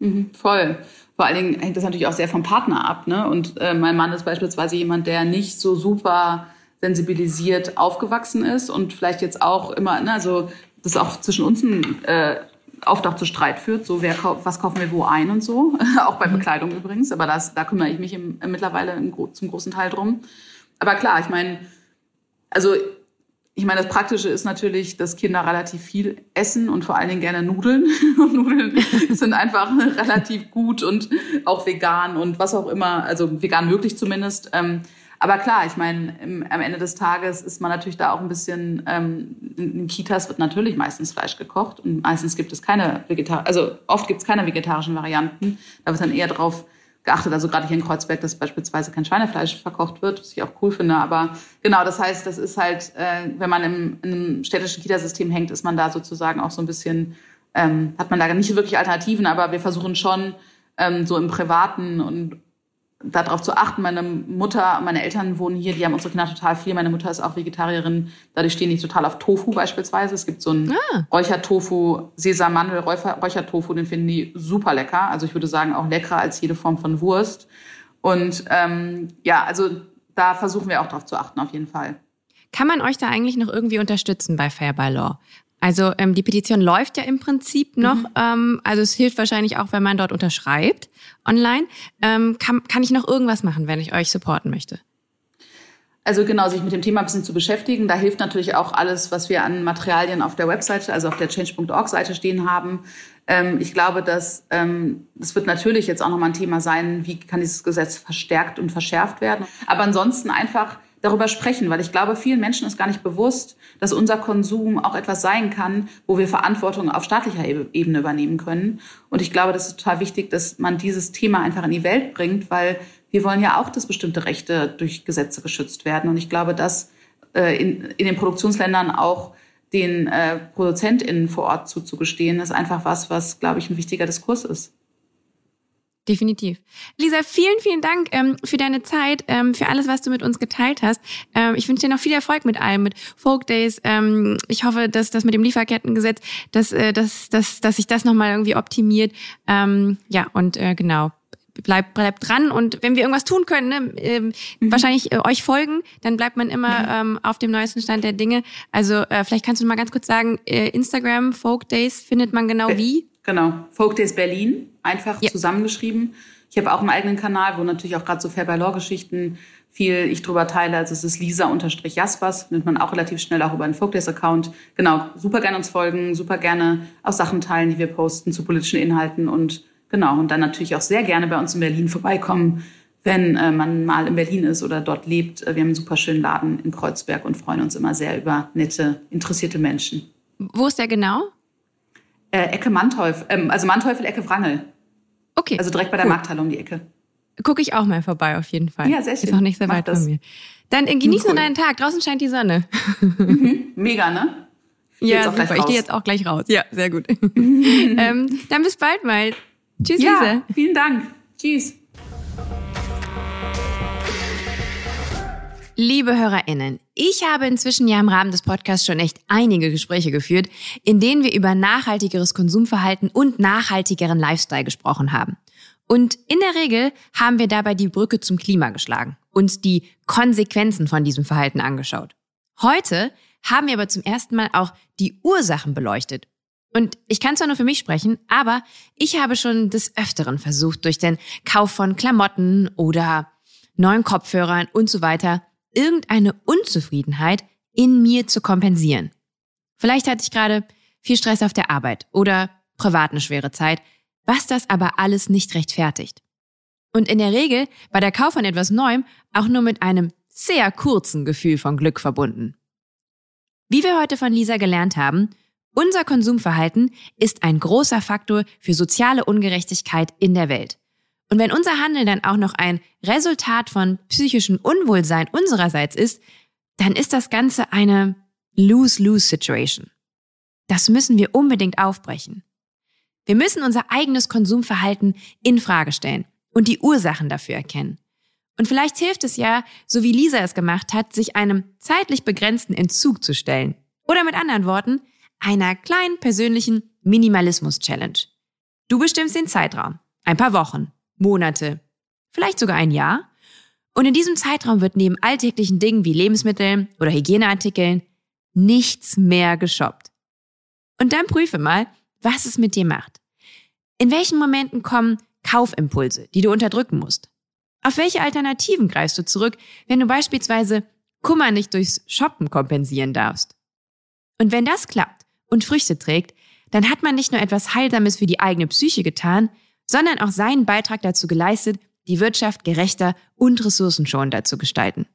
[SPEAKER 3] Mhm, voll. Vor allen Dingen hängt das natürlich auch sehr vom Partner ab. Ne? Und äh, mein Mann ist beispielsweise jemand, der nicht so super sensibilisiert aufgewachsen ist und vielleicht jetzt auch immer, ne, also das ist auch zwischen uns ein äh, oft auch zu Streit führt, so wer was kaufen wir wo ein und so, *laughs* auch bei mhm. Bekleidung übrigens, aber das, da kümmere ich mich im, mittlerweile im, zum großen Teil drum. Aber klar, ich meine, also ich meine, das Praktische ist natürlich, dass Kinder relativ viel essen und vor allen Dingen gerne Nudeln. *laughs* Und Nudeln *laughs* sind einfach relativ gut und auch vegan und was auch immer, also vegan möglich zumindest. Aber klar, ich meine, am Ende des Tages ist man natürlich da auch ein bisschen, ähm, in Kitas wird natürlich meistens Fleisch gekocht und meistens gibt es keine vegetar also oft gibt es keine vegetarischen Varianten. Da wird dann eher drauf geachtet, also gerade hier in Kreuzberg, dass beispielsweise kein Schweinefleisch verkocht wird, was ich auch cool finde. Aber genau, das heißt, das ist halt, äh, wenn man im, einem städtischen Kitasystem hängt, ist man da sozusagen auch so ein bisschen, ähm, hat man da nicht wirklich Alternativen, aber wir versuchen schon, ähm, so im Privaten und darauf zu achten. Meine Mutter, meine Eltern wohnen hier, die haben unsere Kinder total viel. Meine Mutter ist auch Vegetarierin, dadurch stehen die total auf Tofu beispielsweise. Es gibt so einen ah. Räuchertofu, Sesammandel, Räuchertofu, den finden die super lecker. Also ich würde sagen auch leckerer als jede Form von Wurst. Und ähm, ja, also da versuchen wir auch darauf zu achten, auf jeden Fall.
[SPEAKER 2] Kann man euch da eigentlich noch irgendwie unterstützen bei Fair by Law? Also ähm, die Petition läuft ja im Prinzip noch. Mhm. Ähm, also es hilft wahrscheinlich auch, wenn man dort unterschreibt online. Ähm, kann, kann ich noch irgendwas machen, wenn ich euch supporten möchte?
[SPEAKER 3] Also genau, sich mit dem Thema ein bisschen zu beschäftigen. Da hilft natürlich auch alles, was wir an Materialien auf der Webseite, also auf der change.org-Seite stehen haben. Ähm, ich glaube, dass ähm, das wird natürlich jetzt auch nochmal ein Thema sein, wie kann dieses Gesetz verstärkt und verschärft werden. Aber ansonsten einfach darüber sprechen, weil ich glaube, vielen Menschen ist gar nicht bewusst, dass unser Konsum auch etwas sein kann, wo wir Verantwortung auf staatlicher Ebene übernehmen können. Und ich glaube, das ist total wichtig, dass man dieses Thema einfach in die Welt bringt, weil wir wollen ja auch, dass bestimmte Rechte durch Gesetze geschützt werden. Und ich glaube, dass äh, in, in den Produktionsländern auch den äh, ProduzentInnen vor Ort zuzugestehen, ist einfach was, was, glaube ich, ein wichtiger Diskurs ist.
[SPEAKER 2] Definitiv. Lisa, vielen, vielen Dank ähm, für deine Zeit, ähm, für alles, was du mit uns geteilt hast. Ähm, ich wünsche dir noch viel Erfolg mit allem, mit Folk Days. Ähm, ich hoffe, dass das mit dem Lieferkettengesetz, dass, äh, dass, dass, dass sich das nochmal irgendwie optimiert. Ähm, ja, und äh, genau. Bleibt bleib dran und wenn wir irgendwas tun können, ne, äh, mhm. wahrscheinlich äh, euch folgen, dann bleibt man immer mhm. ähm, auf dem neuesten Stand der Dinge. Also äh, vielleicht kannst du mal ganz kurz sagen, äh, Instagram Folk Days findet man genau wie?
[SPEAKER 3] Genau, Folk Days Berlin, einfach ja. zusammengeschrieben. Ich habe auch einen eigenen Kanal, wo natürlich auch gerade so Fair by Law Geschichten viel ich drüber teile. Also es ist Lisa-Jaspers, findet man auch relativ schnell auch über einen Folk Days Account. Genau, super gerne uns folgen, super gerne auch Sachen teilen, die wir posten zu politischen Inhalten und genau, und dann natürlich auch sehr gerne bei uns in Berlin vorbeikommen, wenn äh, man mal in Berlin ist oder dort lebt. Wir haben einen super schönen Laden in Kreuzberg und freuen uns immer sehr über nette, interessierte Menschen.
[SPEAKER 2] Wo ist der genau?
[SPEAKER 3] Äh, Ecke Manteuffel, ähm, also Manteuffel, Ecke Wrangel.
[SPEAKER 2] Okay.
[SPEAKER 3] Also direkt bei der Markthalle um die Ecke.
[SPEAKER 2] Gucke ich auch mal vorbei, auf jeden Fall.
[SPEAKER 3] Ja, sehr schön.
[SPEAKER 2] Ist auch nicht sehr
[SPEAKER 3] Mach
[SPEAKER 2] weit
[SPEAKER 3] das.
[SPEAKER 2] von mir. Dann äh, genieß
[SPEAKER 3] Cool.
[SPEAKER 2] nur deinen Tag. Draußen scheint die Sonne. *laughs*
[SPEAKER 3] Mega, ne? geh
[SPEAKER 2] Ja, super. Ich gehe jetzt auch gleich raus. Ja, sehr gut. *laughs* ähm, dann bis bald mal. Tschüss,
[SPEAKER 3] Ja,
[SPEAKER 2] Lisa.
[SPEAKER 3] vielen Dank. Tschüss.
[SPEAKER 2] Liebe HörerInnen, ich habe inzwischen ja im Rahmen des Podcasts schon echt einige Gespräche geführt, in denen wir über nachhaltigeres Konsumverhalten und nachhaltigeren Lifestyle gesprochen haben. Und in der Regel haben wir dabei die Brücke zum Klima geschlagen, uns die Konsequenzen von diesem Verhalten angeschaut. Heute haben wir aber zum ersten Mal auch die Ursachen beleuchtet. Und ich kann zwar nur für mich sprechen, aber ich habe schon des Öfteren versucht, durch den Kauf von Klamotten oder neuen Kopfhörern und so weiter irgendeine Unzufriedenheit in mir zu kompensieren. Vielleicht hatte ich gerade viel Stress auf der Arbeit oder privat eine schwere Zeit, was das aber alles nicht rechtfertigt. Und in der Regel war der Kauf von etwas Neuem auch nur mit einem sehr kurzen Gefühl von Glück verbunden. Wie wir heute von Lisa gelernt haben, unser Konsumverhalten ist ein großer Faktor für soziale Ungerechtigkeit in der Welt. Und wenn unser Handeln dann auch noch ein Resultat von psychischem Unwohlsein unsererseits ist, dann ist das Ganze eine Lose-Lose-Situation. Das müssen wir unbedingt aufbrechen. Wir müssen unser eigenes Konsumverhalten in Frage stellen und die Ursachen dafür erkennen. Und vielleicht hilft es ja, so wie Lisa es gemacht hat, sich einem zeitlich begrenzten Entzug zu stellen. Oder mit anderen Worten, einer kleinen persönlichen Minimalismus-Challenge. Du bestimmst den Zeitraum. Ein paar Wochen, Monate, vielleicht sogar ein Jahr. Und in diesem Zeitraum wird neben alltäglichen Dingen wie Lebensmitteln oder Hygieneartikeln nichts mehr geshoppt. Und dann prüfe mal, was es mit dir macht. In welchen Momenten kommen Kaufimpulse, die du unterdrücken musst? Auf welche Alternativen greifst du zurück, wenn du beispielsweise Kummer nicht durchs Shoppen kompensieren darfst? Und wenn das klappt und Früchte trägt, dann hat man nicht nur etwas Heilsames für die eigene Psyche getan, sondern auch seinen Beitrag dazu geleistet, die Wirtschaft gerechter und ressourcenschonender zu gestalten.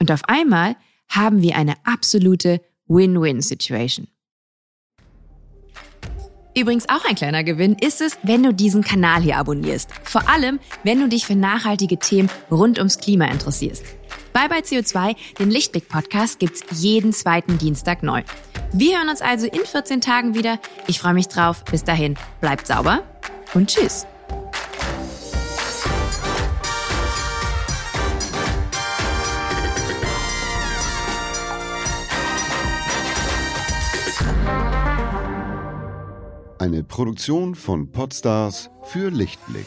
[SPEAKER 2] Und auf einmal haben wir eine absolute Win-Win-Situation. Übrigens auch ein kleiner Gewinn ist es, wenn du diesen Kanal hier abonnierst. Vor allem, wenn du dich für nachhaltige Themen rund ums Klima interessierst. Bye bye CO2, den Lichtblick-Podcast, gibt's jeden zweiten Dienstag neu. Wir hören uns also in 14 Tagen wieder. Ich freue mich drauf. Bis dahin, bleibt sauber und tschüss.
[SPEAKER 1] Eine Produktion von Podstars für Lichtblick.